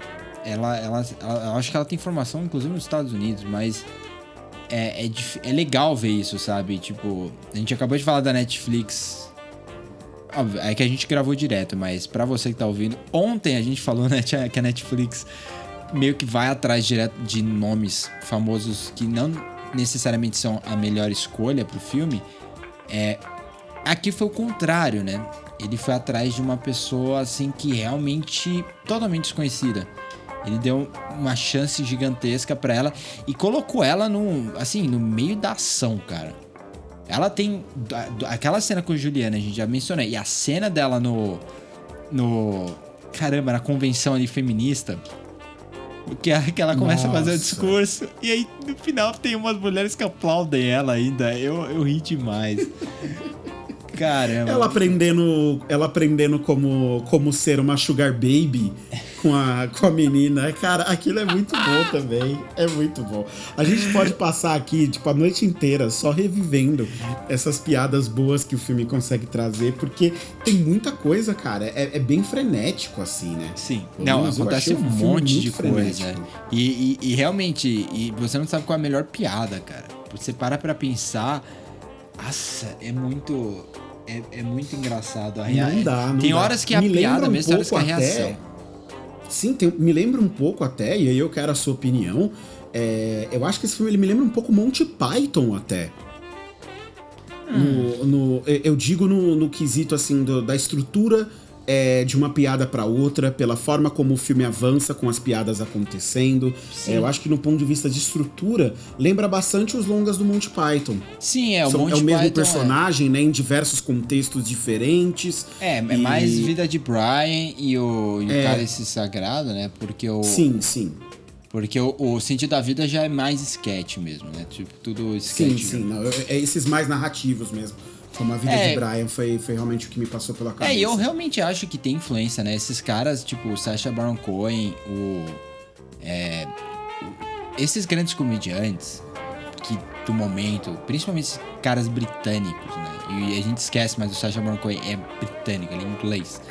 [SPEAKER 7] ela, ela, ela- eu acho que ela tem formação, inclusive, nos Estados Unidos, mas é, é, é legal ver isso, sabe? Tipo, a gente acabou de falar da Netflix. Óbvio, é que a gente gravou direto, mas pra você que tá ouvindo, ontem a gente falou [LAUGHS] né, que a Netflix meio que vai atrás direto de nomes famosos que não necessariamente são a melhor escolha pro filme. É, aqui foi o contrário, né? Ele foi atrás de uma pessoa assim que realmente totalmente desconhecida. Ele deu uma chance gigantesca pra ela e colocou ela no, assim, no meio da ação, cara. Ela tem aquela cena com Juliana, a gente já mencionou, e a cena dela no no caramba, na convenção ali feminista, que, a- que ela começa a fazer o
[SPEAKER 6] Nossa.
[SPEAKER 7] discurso e aí no final tem umas mulheres que aplaudem ela ainda. Eu, eu ri demais. [LAUGHS] Caramba.
[SPEAKER 6] Ela aprendendo, ela aprendendo como, como ser uma sugar baby com a, com a menina. Cara, aquilo é muito bom também. É muito bom. A gente pode passar aqui, tipo, a noite inteira só revivendo essas piadas boas que o filme consegue trazer, porque tem muita coisa, cara. É, é bem frenético, assim, né?
[SPEAKER 7] Sim.
[SPEAKER 6] Pelo
[SPEAKER 7] Não, acontece um monte de coisa.
[SPEAKER 6] frenético.
[SPEAKER 7] E, e- e realmente, e você não sabe qual é a melhor piada, cara. Você para pra pensar. Nossa, é muito. É, é muito engraçado. A rea-
[SPEAKER 6] Não dá, não
[SPEAKER 7] Tem
[SPEAKER 6] dá.
[SPEAKER 7] horas que a
[SPEAKER 6] Me
[SPEAKER 7] piada
[SPEAKER 6] um
[SPEAKER 7] mesmo, tem horas que a
[SPEAKER 6] pouco até-
[SPEAKER 7] reação.
[SPEAKER 6] Sim, tem- me lembra um pouco até, e aí eu quero a sua opinião. é, eu acho que esse filme ele me lembra um pouco Monty Python até. No, no- eu- eu digo no, no quesito assim do- da estrutura é, de uma piada pra outra, pela forma como o filme avança com as piadas acontecendo. É, eu acho que no ponto de vista de estrutura lembra bastante os longas do Monty Python.
[SPEAKER 7] Sim, é o
[SPEAKER 6] São-
[SPEAKER 7] Monty
[SPEAKER 6] é o mesmo
[SPEAKER 7] Python,
[SPEAKER 6] personagem, né, em diversos contextos diferentes.
[SPEAKER 7] É, é, é
[SPEAKER 6] E-
[SPEAKER 7] mais vida de Brian e o, e o
[SPEAKER 6] É.
[SPEAKER 7] Cálice Sagrado, né? Porque o.
[SPEAKER 6] Sim, sim.
[SPEAKER 7] Porque o, o sentido da vida já é mais sketch mesmo, né? Tipo, tudo
[SPEAKER 6] Sim,
[SPEAKER 7] sketch.
[SPEAKER 6] sim. Não, eu- é esses mais narrativos mesmo. Como a vida
[SPEAKER 7] É.
[SPEAKER 6] de Brian foi, foi realmente o que me passou pela cabeça.
[SPEAKER 7] É, eu realmente acho que tem influência, né? Esses caras, tipo, o Sacha Baron Cohen, o. é, esses grandes comediantes que do momento, principalmente esses caras britânicos, né? E a gente esquece, mas o Sacha Baron Cohen é britânico, ele é inglês.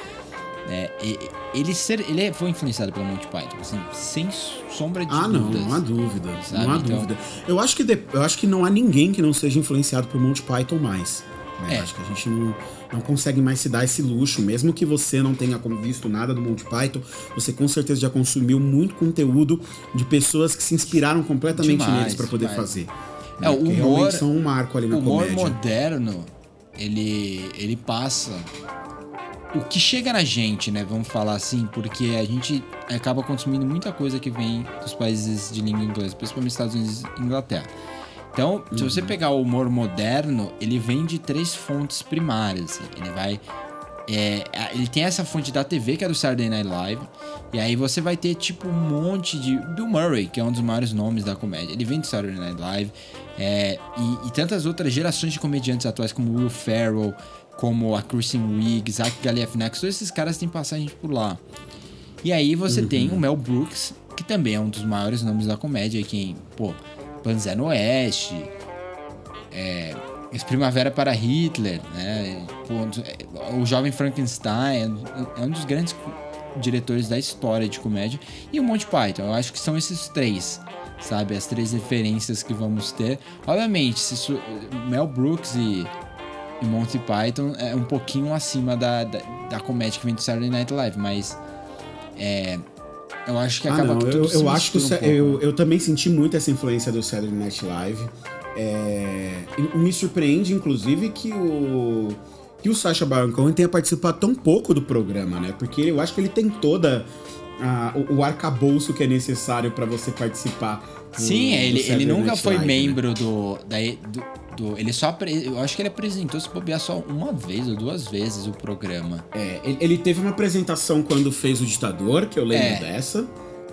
[SPEAKER 7] e- ele, ser, ele é- foi influenciado pelo Monty Python, assim, sem sombra de
[SPEAKER 6] Ah, não,
[SPEAKER 7] dúvidas.
[SPEAKER 6] não há dúvida.
[SPEAKER 7] Sabe,
[SPEAKER 6] Não há
[SPEAKER 7] então-
[SPEAKER 6] dúvida. Eu acho, que de- eu acho que não há ninguém que não seja influenciado por Monty Python mais. Né?
[SPEAKER 7] É.
[SPEAKER 6] Acho que a gente não, não consegue mais se dar esse luxo. Mesmo que você não tenha visto nada do Monty Python, você com certeza já consumiu muito conteúdo de pessoas que se inspiraram completamente
[SPEAKER 7] Demais,
[SPEAKER 6] neles para poder
[SPEAKER 7] demais.
[SPEAKER 6] fazer.
[SPEAKER 7] É,
[SPEAKER 6] né?
[SPEAKER 7] o humor-
[SPEAKER 6] realmente são um marco ali na
[SPEAKER 7] o humor
[SPEAKER 6] comédia.
[SPEAKER 7] moderno, ele, ele passa o que chega na gente, né? Vamos falar assim, porque a gente acaba consumindo muita coisa que vem dos países de língua inglesa, principalmente Estados Unidos e Inglaterra. Então, se
[SPEAKER 6] Uhum.
[SPEAKER 7] você pegar o humor moderno, ele vem de três fontes primárias. assim. Ele vai. é, ele tem essa fonte da TV, que é do Saturday Night Live. E aí você vai ter, tipo, um monte de. Do Murray, que é um dos maiores nomes da comédia. Ele vem do Saturday Night Live. é, e, e tantas outras gerações de comediantes atuais, como Will Ferrell, como a Kristen Wiig, Zach Galifianakis, todos esses caras têm passagem por lá. E aí você tem o Mel Brooks, que também é um dos maiores nomes da comédia, quem, pô, Panzé no Oeste, é, Primavera para Hitler, né? O Jovem Frankenstein é um dos grandes diretores da história de comédia. E o Monty Python, eu acho que são esses três. sabe? As três referências que vamos ter. Obviamente, su- Mel Brooks e, e Monty Python é um pouquinho acima da, da, da comédia que vem do Saturday Night Live, mas é, eu acho que
[SPEAKER 6] Ah,
[SPEAKER 7] acaba
[SPEAKER 6] não,
[SPEAKER 7] tudo
[SPEAKER 6] eu, eu acho que
[SPEAKER 7] um pouco.
[SPEAKER 6] eu, eu também senti muito essa influência do Saturday Night Live. É, me surpreende, inclusive, que o que o Sacha Baron Cohen tenha participado tão pouco do programa, né? Porque eu acho que ele tem toda a- o, o arcabouço que é necessário pra você participar. Do-
[SPEAKER 7] Sim,
[SPEAKER 6] do
[SPEAKER 7] ele, ele
[SPEAKER 6] Saturday
[SPEAKER 7] nunca
[SPEAKER 6] Night
[SPEAKER 7] foi
[SPEAKER 6] Live, né?
[SPEAKER 7] membro do, da, do, do- Ele só. Eu acho que ele apresentou, se bobear, só uma vez ou duas vezes o programa.
[SPEAKER 6] É, ele, ele teve uma apresentação quando fez o Ditador, que eu lembro
[SPEAKER 7] É.
[SPEAKER 6] dessa.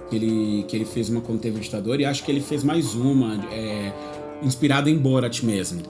[SPEAKER 6] Que ele, que ele fez uma quando teve o Ditador, e acho que ele fez mais uma, é, inspirada em Borat mesmo.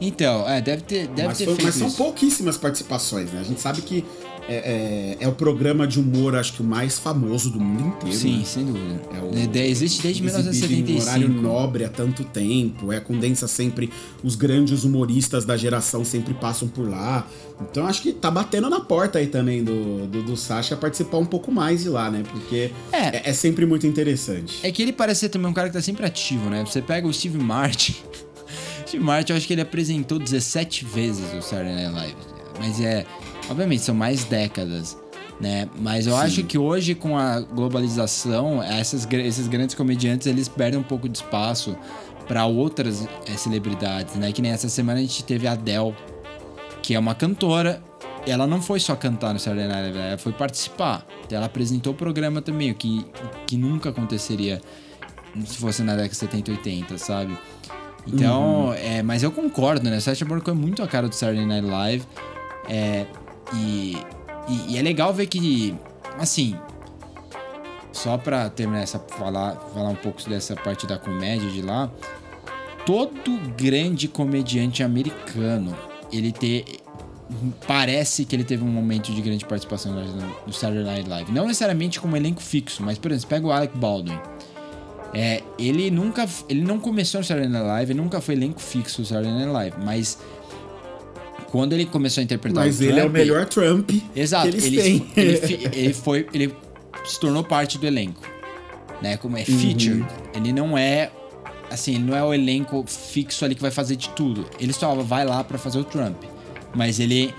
[SPEAKER 7] Então, é, deve ter, deve
[SPEAKER 6] mas,
[SPEAKER 7] ter
[SPEAKER 6] foi-
[SPEAKER 7] feito
[SPEAKER 6] mas são
[SPEAKER 7] isso.
[SPEAKER 6] pouquíssimas participações, né? A gente sabe que é, é- é o programa de humor, acho que o mais famoso do mundo inteiro.
[SPEAKER 7] Sim,
[SPEAKER 6] né?
[SPEAKER 7] sem dúvida.
[SPEAKER 6] É o-
[SPEAKER 7] De- de- existe desde
[SPEAKER 6] exibido em um horário
[SPEAKER 7] 1975.
[SPEAKER 6] nobre há tanto tempo, é condensa sempre os grandes humoristas da geração sempre passam por lá. Então acho que tá batendo na porta aí também do, do, do Sasha participar um pouco mais de lá, né? Porque
[SPEAKER 7] É.
[SPEAKER 6] é, é sempre muito interessante.
[SPEAKER 7] É que ele parece ser também um cara que tá sempre ativo, né? Você pega o Steve Martin. [LAUGHS] Steve Martin, eu acho que ele apresentou 17 vezes o Saturday Night Live. Mas é. Obviamente, são mais décadas, né? Mas eu acho que hoje, com a globalização, essas, esses grandes comediantes eles perdem um pouco de espaço para outras eh, celebridades, né? Que nem essa semana a gente teve a Adele, que é uma cantora. Ela não foi só cantar no Saturday Night Live, ela foi participar. Ela apresentou o programa também, o que, que nunca aconteceria se fosse na década de 70 e 80, sabe? Então, é, mas eu concordo, né? Sacha Baron Cohen é muito a cara do Saturday Night Live. É, e, e, e é legal ver que, assim, só pra terminar essa, falar, falar um pouco dessa parte da comédia de lá, todo grande comediante americano, ele ter parece que ele teve um momento de grande participação no, Saturday Night Live. Não necessariamente como elenco fixo, mas por exemplo, pega o Alec Baldwin. É, ele nunca, ele não começou no Saturday Night Live, ele nunca foi elenco fixo no Saturday Night Live, mas quando ele começou a interpretar
[SPEAKER 6] Mas
[SPEAKER 7] o
[SPEAKER 6] ele é o
[SPEAKER 7] Trump,
[SPEAKER 6] melhor Trump
[SPEAKER 7] Exato,
[SPEAKER 6] que eles
[SPEAKER 7] ele,
[SPEAKER 6] têm.
[SPEAKER 7] ele, [LAUGHS] ele foi, ele se tornou parte do elenco, né? Como é
[SPEAKER 6] Uhum.
[SPEAKER 7] featured, ele não é assim, ele não é o elenco fixo ali que vai fazer de tudo. Ele só vai lá pra fazer o Trump, mas ele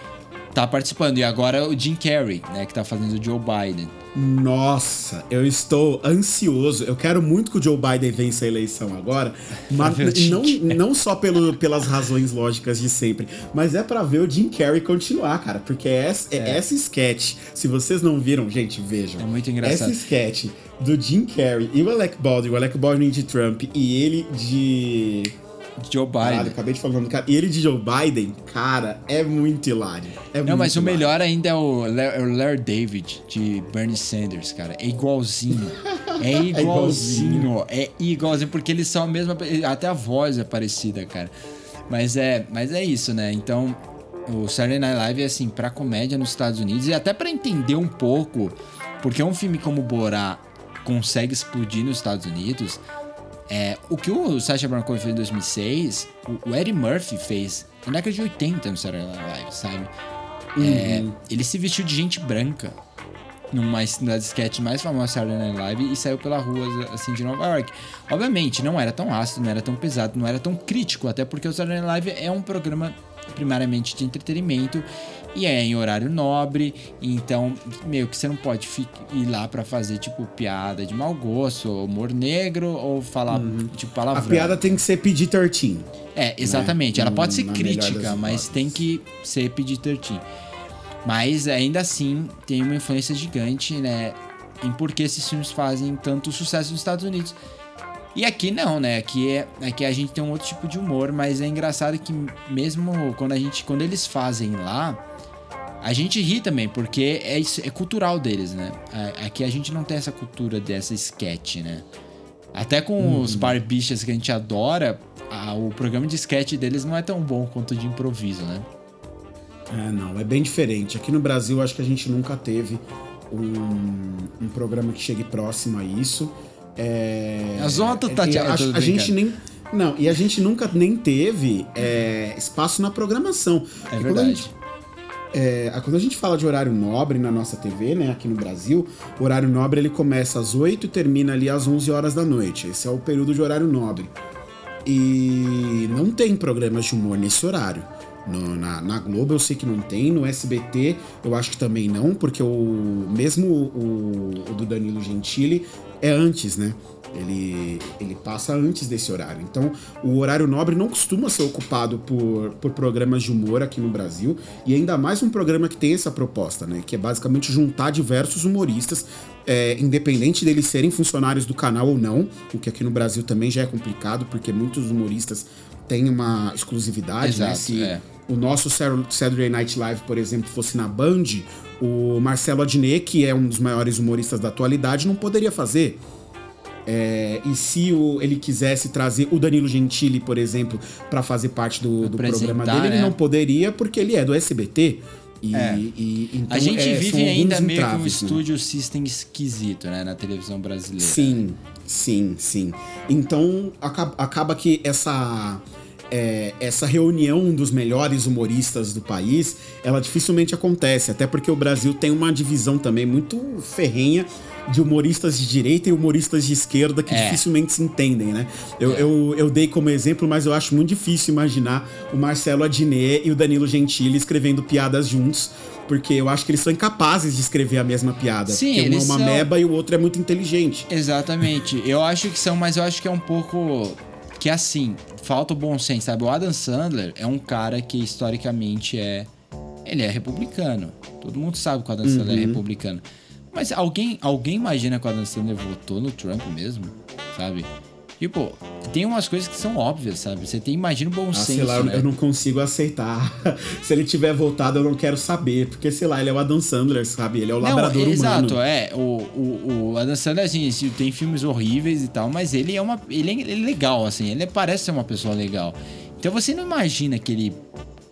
[SPEAKER 7] tá participando e agora o Jim Carrey, né, que tá fazendo o Joe Biden.
[SPEAKER 6] Nossa, eu estou ansioso. Eu quero muito que o Joe Biden vença a eleição agora, [LAUGHS] mas não, não só pelo, pelas razões lógicas de sempre, mas é pra ver o Jim Carrey continuar, cara. Porque essa, é. essa sketch, se vocês não viram, gente, vejam.
[SPEAKER 7] É muito engraçado.
[SPEAKER 6] Essa sketch do Jim Carrey e o Alec Baldwin, o Alec Baldwin de Trump e ele de.
[SPEAKER 7] Joe
[SPEAKER 6] Caralho,
[SPEAKER 7] Biden.
[SPEAKER 6] acabei de falar o nome do cara. E ele de Joe Biden, cara, é muito hilário. É
[SPEAKER 7] Não, mas o
[SPEAKER 6] hilário.
[SPEAKER 7] melhor ainda é o La- o Larry David de Bernie Sanders, cara. É igualzinho. [LAUGHS] É igualzinho. É igualzinho, porque eles são a mesma. Até a voz é parecida, cara. Mas é, mas é isso, né? Então, o Saturday Night Live é assim, pra comédia nos Estados Unidos e até pra entender um pouco, porque um filme como Borá consegue explodir nos Estados Unidos. É, o que o Sacha Baron Cohen fez em 2006, o, o Eddie Murphy fez na década de 80 no Saturday Night Live, sabe? É, ele se vestiu de gente branca numa das sketches mais famosas da Saturday Night Live e saiu pela rua assim de Nova York. Obviamente, não era tão ácido, não era tão pesado, não era tão crítico, até porque o Saturday Night Live é um programa primariamente de entretenimento e é em horário nobre, então meio que você não pode ir lá pra fazer tipo piada de mau gosto, ou humor negro ou falar tipo
[SPEAKER 6] A
[SPEAKER 7] palavrão.
[SPEAKER 6] piada tem que ser PG-13.
[SPEAKER 7] É, exatamente. Ela pode ser
[SPEAKER 6] Na
[SPEAKER 7] crítica, mas tem que ser PG-13. Mas ainda assim tem uma influência gigante, né? Em por que esses filmes fazem tanto sucesso nos Estados Unidos. E aqui não, né? Aqui, é, aqui a gente tem um outro tipo de humor, mas é engraçado que mesmo quando a gente. Quando eles fazem lá, a gente ri também, porque é, isso- é cultural deles, né? Aqui a gente não tem essa cultura dessa sketch, né? Até com os barbichas que a gente adora, a- o programa de sketch deles não é tão bom quanto o de improviso, né?
[SPEAKER 6] É, não, é bem diferente. Aqui no Brasil, acho que a gente nunca teve um, um programa que chegue próximo a isso. É,
[SPEAKER 7] A zona do
[SPEAKER 6] é,
[SPEAKER 7] Tatiana,
[SPEAKER 6] a, a gente nem. Não, e a gente nunca nem teve é, espaço na programação.
[SPEAKER 7] É
[SPEAKER 6] Porque quando a
[SPEAKER 7] verdade.
[SPEAKER 6] gente- é, quando a gente fala de horário nobre na nossa TV, né, aqui no Brasil, o horário nobre ele começa às 8 e termina ali às 11 horas da noite. Esse é o período de horário nobre. E não tem programas de humor nesse horário. No- na, na Globo eu sei que não tem, no SBT eu acho que também não, porque o mesmo o, o do Danilo Gentili é antes, né? Ele, ele passa antes desse horário. Então, o horário nobre não costuma ser ocupado por, por programas de humor aqui no Brasil, e ainda mais um programa que tem essa proposta, né? Que é basicamente juntar diversos humoristas, é, independente deles serem funcionários do canal ou não, o que aqui no Brasil também já é complicado, porque muitos humoristas têm uma exclusividade, né?
[SPEAKER 7] Exato,
[SPEAKER 6] Se
[SPEAKER 7] é.
[SPEAKER 6] o nosso Saturday Night Live, por exemplo, fosse na Band, o Marcelo Adnet, que é um dos maiores humoristas da atualidade, não poderia fazer. É, e se o- ele quisesse trazer o Danilo Gentili, por exemplo, pra fazer parte do, do programa dele, ele
[SPEAKER 7] né?
[SPEAKER 6] não poderia porque ele é do SBT. E,
[SPEAKER 7] É.
[SPEAKER 6] e- então,
[SPEAKER 7] A gente
[SPEAKER 6] é,
[SPEAKER 7] vive ainda meio que um
[SPEAKER 6] né?
[SPEAKER 7] estúdio system esquisito, né? Na televisão brasileira.
[SPEAKER 6] Sim, sim, sim. Então acaba, acaba que essa é, essa reunião dos melhores humoristas do país, ela dificilmente acontece, até porque o Brasil tem uma divisão também muito ferrenha de humoristas de direita e humoristas de esquerda que
[SPEAKER 7] É.
[SPEAKER 6] dificilmente se entendem, né? Eu, eu, eu dei como exemplo, mas eu acho muito difícil imaginar o Marcelo Adnet e o Danilo Gentili escrevendo piadas juntos, porque eu acho que eles são incapazes de escrever a mesma piada.
[SPEAKER 7] Sim,
[SPEAKER 6] porque um é uma
[SPEAKER 7] são-
[SPEAKER 6] meba e o outro é muito inteligente.
[SPEAKER 7] Exatamente. Eu acho que são, mas eu acho que é um pouco. Que assim, falta o bom senso, sabe? O Adam Sandler é um cara que historicamente é. Ele é republicano. Todo mundo sabe que o Adam Sandler
[SPEAKER 6] Uhum.
[SPEAKER 7] é republicano. Mas alguém, alguém imagina que o Adam Sandler votou no Trump mesmo? Sabe? Tipo, tem umas coisas que são óbvias, sabe? Você tem, imagina o bom
[SPEAKER 6] Ah,
[SPEAKER 7] senso.
[SPEAKER 6] sei lá, eu-
[SPEAKER 7] né?
[SPEAKER 6] eu não consigo aceitar. [LAUGHS] Se ele tiver voltado, eu não quero saber. Porque, sei lá, ele é o Adam Sandler, sabe? Ele é o labrador
[SPEAKER 7] Não, exato,
[SPEAKER 6] humano.
[SPEAKER 7] é. O, o, o Adam Sandler, assim, tem filmes horríveis e tal, mas ele é uma. Ele é, ele é legal, assim, ele parece ser uma pessoa legal. Então você não imagina que ele.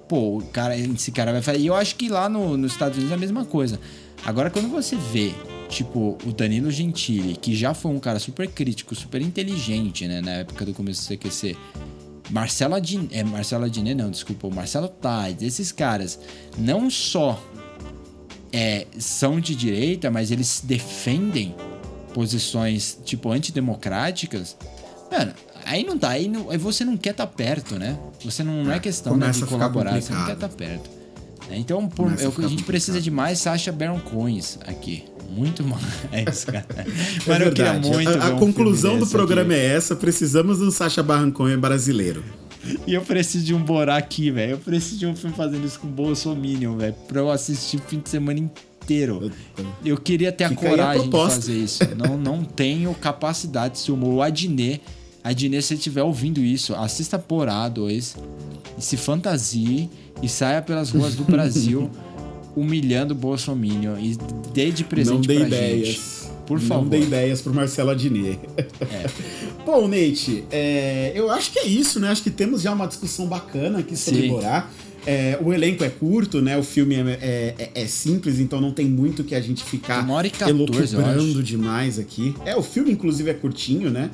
[SPEAKER 7] Pô, cara, esse cara vai fazer. E eu acho que lá no, nos Estados Unidos é a mesma coisa. Agora, quando você vê, tipo, o Danilo Gentili, que já foi um cara super crítico, super inteligente, né, na época do começo do CQC. Marcelo Adnet, é, Marcelo Adnet não, desculpa, o Marcelo Tais, esses caras, não só é, são de direita, mas eles defendem posições, tipo, antidemocráticas, mano, aí não dá, aí, não- aí você não quer estar perto, né? Você não, não é questão né, de colaborar, você não quer estar perto. né? Então, por,
[SPEAKER 6] a
[SPEAKER 7] eu- a gente precisa
[SPEAKER 6] complicado.
[SPEAKER 7] de mais Sacha Baron Coins aqui. Muito [LAUGHS] mais, cara.
[SPEAKER 6] É
[SPEAKER 7] Mano, eu queria muito
[SPEAKER 6] a a
[SPEAKER 7] um
[SPEAKER 6] conclusão do programa
[SPEAKER 7] aqui.
[SPEAKER 6] é essa: precisamos de um Sacha Baron Cohen brasileiro.
[SPEAKER 7] E eu preciso de um Borá aqui, velho. Eu preciso de um filme fazendo isso com Bolsominion, velho. Pra eu assistir o fim de semana inteiro. Eu queria ter a
[SPEAKER 6] Fica a
[SPEAKER 7] coragem de
[SPEAKER 6] proposta.
[SPEAKER 7] fazer isso. Não, não tenho capacidade. Se o meu Adnet, Adnet, se você estiver ouvindo isso, assista Porá 2 e se fantasie e saia pelas ruas do Brasil [LAUGHS] humilhando o Bolsominion e dê de presente
[SPEAKER 6] não dê ideias.
[SPEAKER 7] gente. Por
[SPEAKER 6] não
[SPEAKER 7] favor.
[SPEAKER 6] dê ideias pro Marcelo Adnet. [LAUGHS] Bom, Nate, é, eu acho que é isso, né? Acho que temos já uma discussão bacana aqui sobre
[SPEAKER 7] Sim.
[SPEAKER 6] Borá. É, o elenco é curto, né? O filme é, é- é- é simples, então não tem muito que a gente ficar
[SPEAKER 7] Uma hora 14, eu
[SPEAKER 6] elocubrando demais aqui. É, o filme, inclusive, é curtinho, né?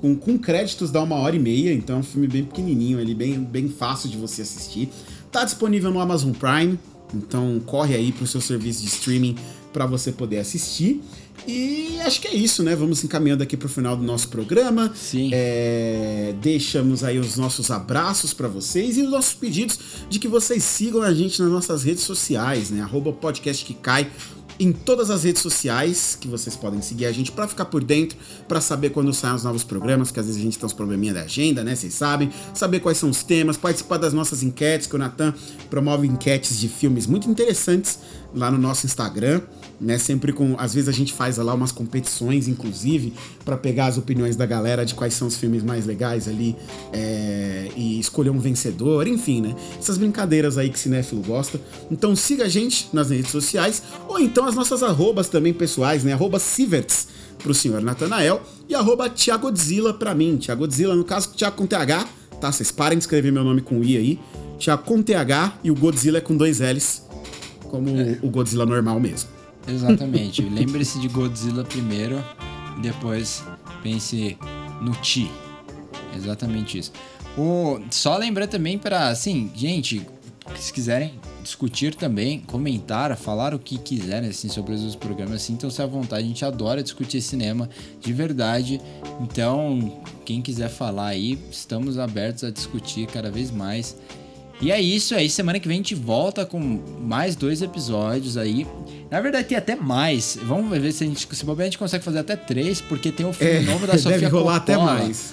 [SPEAKER 6] Com, com créditos dá uma hora e meia, então é um filme bem pequenininho, ali, bem, bem fácil de você assistir. Tá disponível no Amazon Prime, então corre aí pro seu serviço de streaming para você poder assistir. E acho que é isso, né? Vamos encaminhando aqui pro final do nosso programa.
[SPEAKER 7] Sim.
[SPEAKER 6] É, deixamos aí os nossos abraços para vocês e os nossos pedidos de que vocês sigam a gente nas nossas redes sociais, né? Arroba podcast que cai em todas as redes sociais que vocês podem seguir a gente para ficar por dentro, para saber quando saem os novos programas, que às vezes a gente tem uns probleminha da agenda, né? Vocês sabem, saber quais são os temas, participar das nossas enquetes, que o Natan promove enquetes de filmes muito interessantes lá no nosso Instagram, né? Sempre com, às vezes a gente faz lá umas competições, inclusive, para pegar as opiniões da galera de quais são os filmes mais legais ali é, e escolher um vencedor, enfim, né? Essas brincadeiras aí que cinéfilo gosta. Então siga a gente nas redes sociais ou então as nossas arrobas também pessoais, né? Arroba Siverts pro senhor Natanael e arroba Thiagodzilla pra mim. Thiagodzilla, no caso, Thiago com TH, tá? Vocês parem de escrever meu nome com I aí. Thiago com TH e o Godzilla é com dois L's, como o Godzilla normal mesmo.
[SPEAKER 7] Exatamente. Lembre-se de Godzilla primeiro depois pense no Ti. Exatamente isso. O, só lembrando também para, assim, gente, se quiserem discutir também, comentar, falar o que quiserem assim, sobre os programas. Sintam-se à vontade, a gente adora discutir cinema de verdade. Então, quem quiser falar aí, estamos abertos a discutir cada vez mais. E é isso aí, semana que vem a gente volta com mais dois episódios aí. Na verdade, tem até mais. Vamos ver se a gente, se bobear, a gente consegue fazer até três, porque tem o filme
[SPEAKER 6] É,
[SPEAKER 7] novo da [LAUGHS] Sofia
[SPEAKER 6] deve rolar
[SPEAKER 7] Coppola.
[SPEAKER 6] até mais.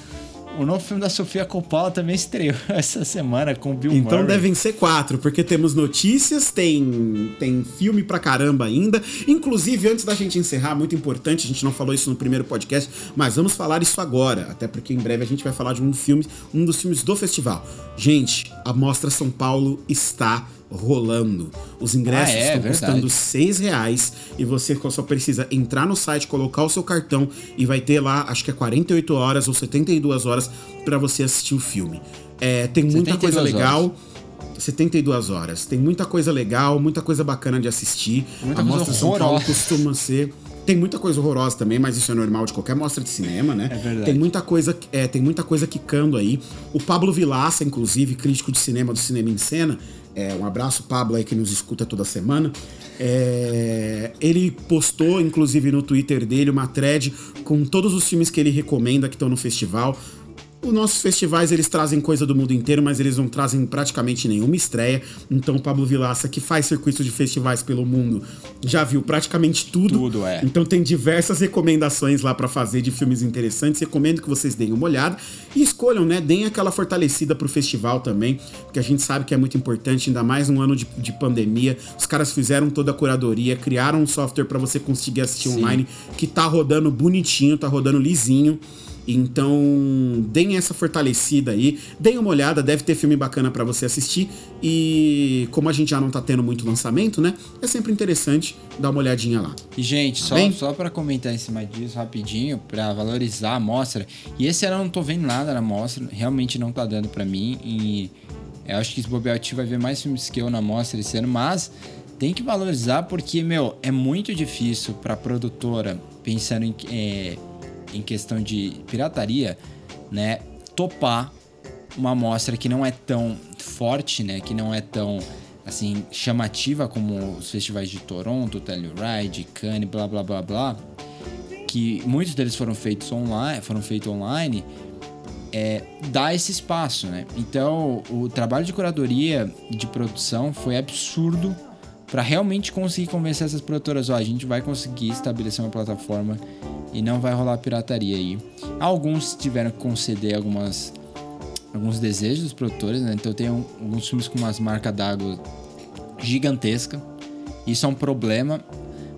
[SPEAKER 7] O novo filme da Sofia Coppola também estreou [LAUGHS] essa semana com o Bill
[SPEAKER 6] Então
[SPEAKER 7] Murray.
[SPEAKER 6] devem ser quatro, porque temos notícias, tem, tem filme pra caramba ainda. Inclusive, antes da gente encerrar, muito importante, a gente não falou isso no primeiro podcast, mas vamos falar isso agora, até porque em breve a gente vai falar de um filme, um dos filmes do festival. Gente, a Mostra São Paulo está rolando. Os ingressos
[SPEAKER 7] Ah, é,
[SPEAKER 6] estão
[SPEAKER 7] verdade.
[SPEAKER 6] custando seis reais e você só precisa entrar no site, colocar o seu cartão e vai ter lá, acho que é 48 horas ou 72 horas pra você assistir o filme. É, tem muita
[SPEAKER 7] 72
[SPEAKER 6] coisa
[SPEAKER 7] horas.
[SPEAKER 6] legal. 72 horas. Tem muita coisa legal, muita coisa bacana de assistir.
[SPEAKER 7] Muita
[SPEAKER 6] a Mostra São Paulo costuma ser. Tem muita coisa horrorosa também, mas isso é normal de qualquer mostra de cinema, né?
[SPEAKER 7] É verdade.
[SPEAKER 6] Tem muita coisa, é, tem muita coisa quicando aí. O Pablo Vilaça, inclusive, crítico de cinema do Cinema em Cena, é, um abraço, Pablo, aí que nos escuta toda semana. É, ele postou, inclusive, no Twitter dele uma thread com todos os filmes que ele recomenda que estão no festival. Os nossos festivais, eles trazem coisa do mundo inteiro, mas eles não trazem praticamente nenhuma estreia. Então, o Pablo Vilaça, que faz circuito de festivais pelo mundo, já viu praticamente tudo.
[SPEAKER 7] Tudo, é.
[SPEAKER 6] Então, tem diversas recomendações lá pra fazer de filmes interessantes. Recomendo que vocês deem uma olhada e escolham, né? Deem aquela fortalecida pro festival também, porque a gente sabe que é muito importante, ainda mais num ano de, de pandemia. Os caras fizeram toda a curadoria, criaram um software pra você conseguir assistir
[SPEAKER 7] Sim.
[SPEAKER 6] online que tá rodando bonitinho, tá rodando lisinho. Então, deem essa fortalecida aí, deem uma olhada, deve ter filme bacana pra você assistir. E como a gente já não tá tendo muito lançamento, né? É sempre interessante dar uma olhadinha lá.
[SPEAKER 7] E, gente, só,
[SPEAKER 6] Bem?
[SPEAKER 7] só para comentar em cima disso rapidinho, pra valorizar a mostra. E esse ano eu não tô vendo nada na mostra, realmente não tá dando pra mim. E eu acho que esse Bobeal vai ver mais filmes que eu na mostra esse ano, mas tem que valorizar porque, meu, é muito difícil pra produtora, pensando em, é, em questão de pirataria, né, topar uma amostra que não é tão forte, né? Que não é tão assim chamativa como os festivais de Toronto, Telluride, Cannes, blá blá blá blá, que muitos deles foram feitos online, foram feitos online, é, dá esse espaço, né? Então, o trabalho de curadoria e de produção foi absurdo para realmente conseguir convencer essas produtoras, ó, a gente vai conseguir estabelecer uma plataforma e não vai rolar pirataria aí. Alguns tiveram que conceder algumas alguns desejos dos produtores, né? Então tem um- alguns filmes com umas marcas d'água gigantesca. Isso é um problema,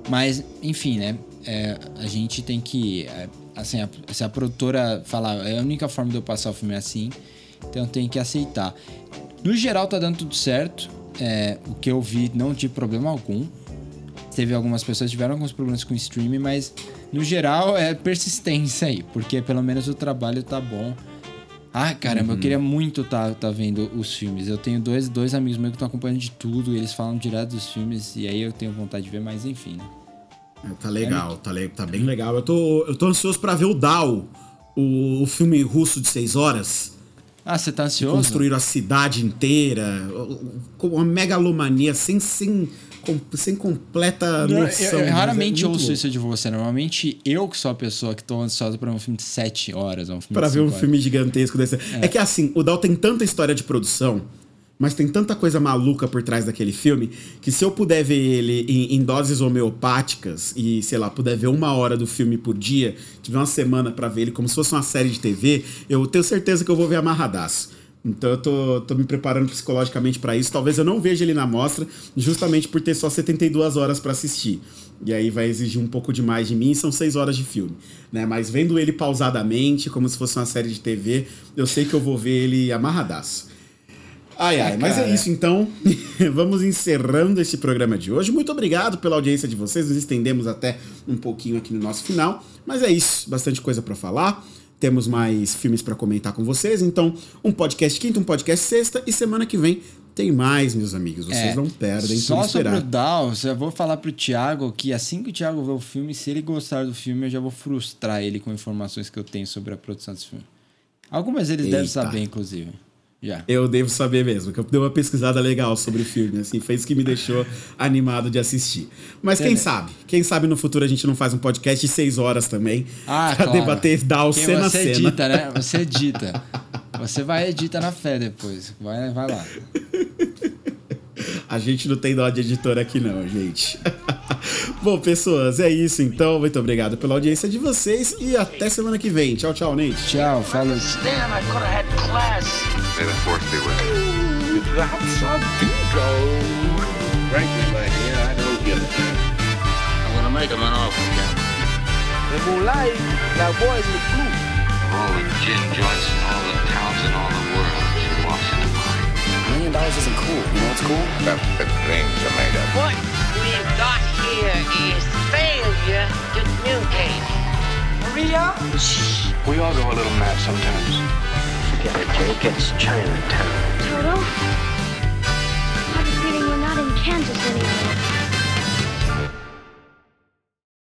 [SPEAKER 7] mas enfim, né? É, a gente tem que, é, assim, a, se a produtora falar é a única forma de eu passar o filme é assim, então tem que aceitar. No geral tá dando tudo certo. É, o que eu vi não tive problema algum. Teve algumas pessoas que tiveram alguns problemas com o streaming, mas no geral é persistência aí, porque pelo menos o trabalho tá bom. Ah, caramba, eu queria muito tá, tá vendo os filmes. Eu tenho dois, dois amigos meus que estão acompanhando de tudo, e eles falam direto dos filmes, e aí eu tenho vontade de ver, mas enfim, né?
[SPEAKER 6] É, Tá legal, tá, le- tá bem legal. Eu tô, eu tô ansioso pra ver o Dal, o, o filme russo de seis horas.
[SPEAKER 7] Ah, você tá ansioso?
[SPEAKER 6] Construíram a cidade inteira, uma megalomania sem, sem, com- sem completa noção.
[SPEAKER 7] eu, eu
[SPEAKER 6] é
[SPEAKER 7] raramente
[SPEAKER 6] muito
[SPEAKER 7] ouço
[SPEAKER 6] louco.
[SPEAKER 7] isso de você. Normalmente eu que sou a pessoa que tô ansiosa pra um filme de 7 horas. Um
[SPEAKER 6] Pra ver um
[SPEAKER 7] horas.
[SPEAKER 6] filme gigantesco desse. É. que assim, o Dal tem tanta história de produção, mas tem tanta coisa maluca por trás daquele filme, que se eu puder ver ele em, em doses homeopáticas e, sei lá, puder ver uma hora do filme por dia, tiver uma semana pra ver ele como se fosse uma série de TV, eu tenho certeza que eu vou ver amarradaço. Então eu tô, tô me preparando psicologicamente pra isso. Talvez eu não veja ele na mostra, justamente por ter só 72 horas pra assistir. E aí vai exigir um pouco demais de mim, são 6 horas de filme. Né? Mas vendo ele pausadamente, como se fosse uma série de TV, eu sei que eu vou ver ele amarradaço. Ai, ai, mas é isso então. [LAUGHS] Vamos encerrando esse programa de hoje. Muito obrigado pela audiência de vocês. Nos estendemos até um pouquinho aqui no nosso final. Mas é isso, bastante coisa pra falar. Temos mais filmes pra comentar com vocês. Então, um podcast quinta, um podcast sexta. E semana que vem tem mais, meus amigos. Vocês
[SPEAKER 7] É,
[SPEAKER 6] não perdem
[SPEAKER 7] Só sobre o. Dow, eu vou falar pro Thiago que assim que o Thiago ver o filme, se ele gostar do filme, eu já vou frustrar ele com informações que eu tenho sobre a produção desse filme. Algumas eles devem
[SPEAKER 6] Eita.
[SPEAKER 7] saber, inclusive. Já.
[SPEAKER 6] Eu devo saber mesmo, que eu dei uma pesquisada legal sobre o filme, assim, foi isso que me deixou [LAUGHS] animado de assistir. Mas quem sabe? Quem sabe no futuro a gente não faz um podcast de seis horas também,
[SPEAKER 7] Ah,
[SPEAKER 6] pra
[SPEAKER 7] claro.
[SPEAKER 6] debater Down
[SPEAKER 7] Quem
[SPEAKER 6] cena a
[SPEAKER 7] você
[SPEAKER 6] cena.
[SPEAKER 7] edita, né? Você [LAUGHS] edita. Você vai edita na fé depois. Vai, vai lá.
[SPEAKER 6] A gente não tem dó de editor aqui não, gente. [LAUGHS] Bom, pessoas, é isso então. Muito obrigado pela audiência de vocês e até semana que vem. Tchau, tchau, Nate.
[SPEAKER 7] Tchau, falou.
[SPEAKER 1] Understand, I could have had class.
[SPEAKER 2] May the force be with you.
[SPEAKER 3] That's a bingo.
[SPEAKER 4] Frankly, my dear, I don't give a damn.
[SPEAKER 1] I'm gonna make him an offer, Captain.
[SPEAKER 8] The moonlight, now boys look blue.
[SPEAKER 9] Of all the gin joints and all the
[SPEAKER 8] Million dollars isn't cool. You know what's cool?
[SPEAKER 10] That's the dreams are made of.
[SPEAKER 11] What we've got here is failure to communicate. Maria? Shh.
[SPEAKER 9] We all go a little mad sometimes.
[SPEAKER 1] Forget it, Jake. It's Chinatown.
[SPEAKER 5] Toto? I have a feeling we're not in Kansas anymore.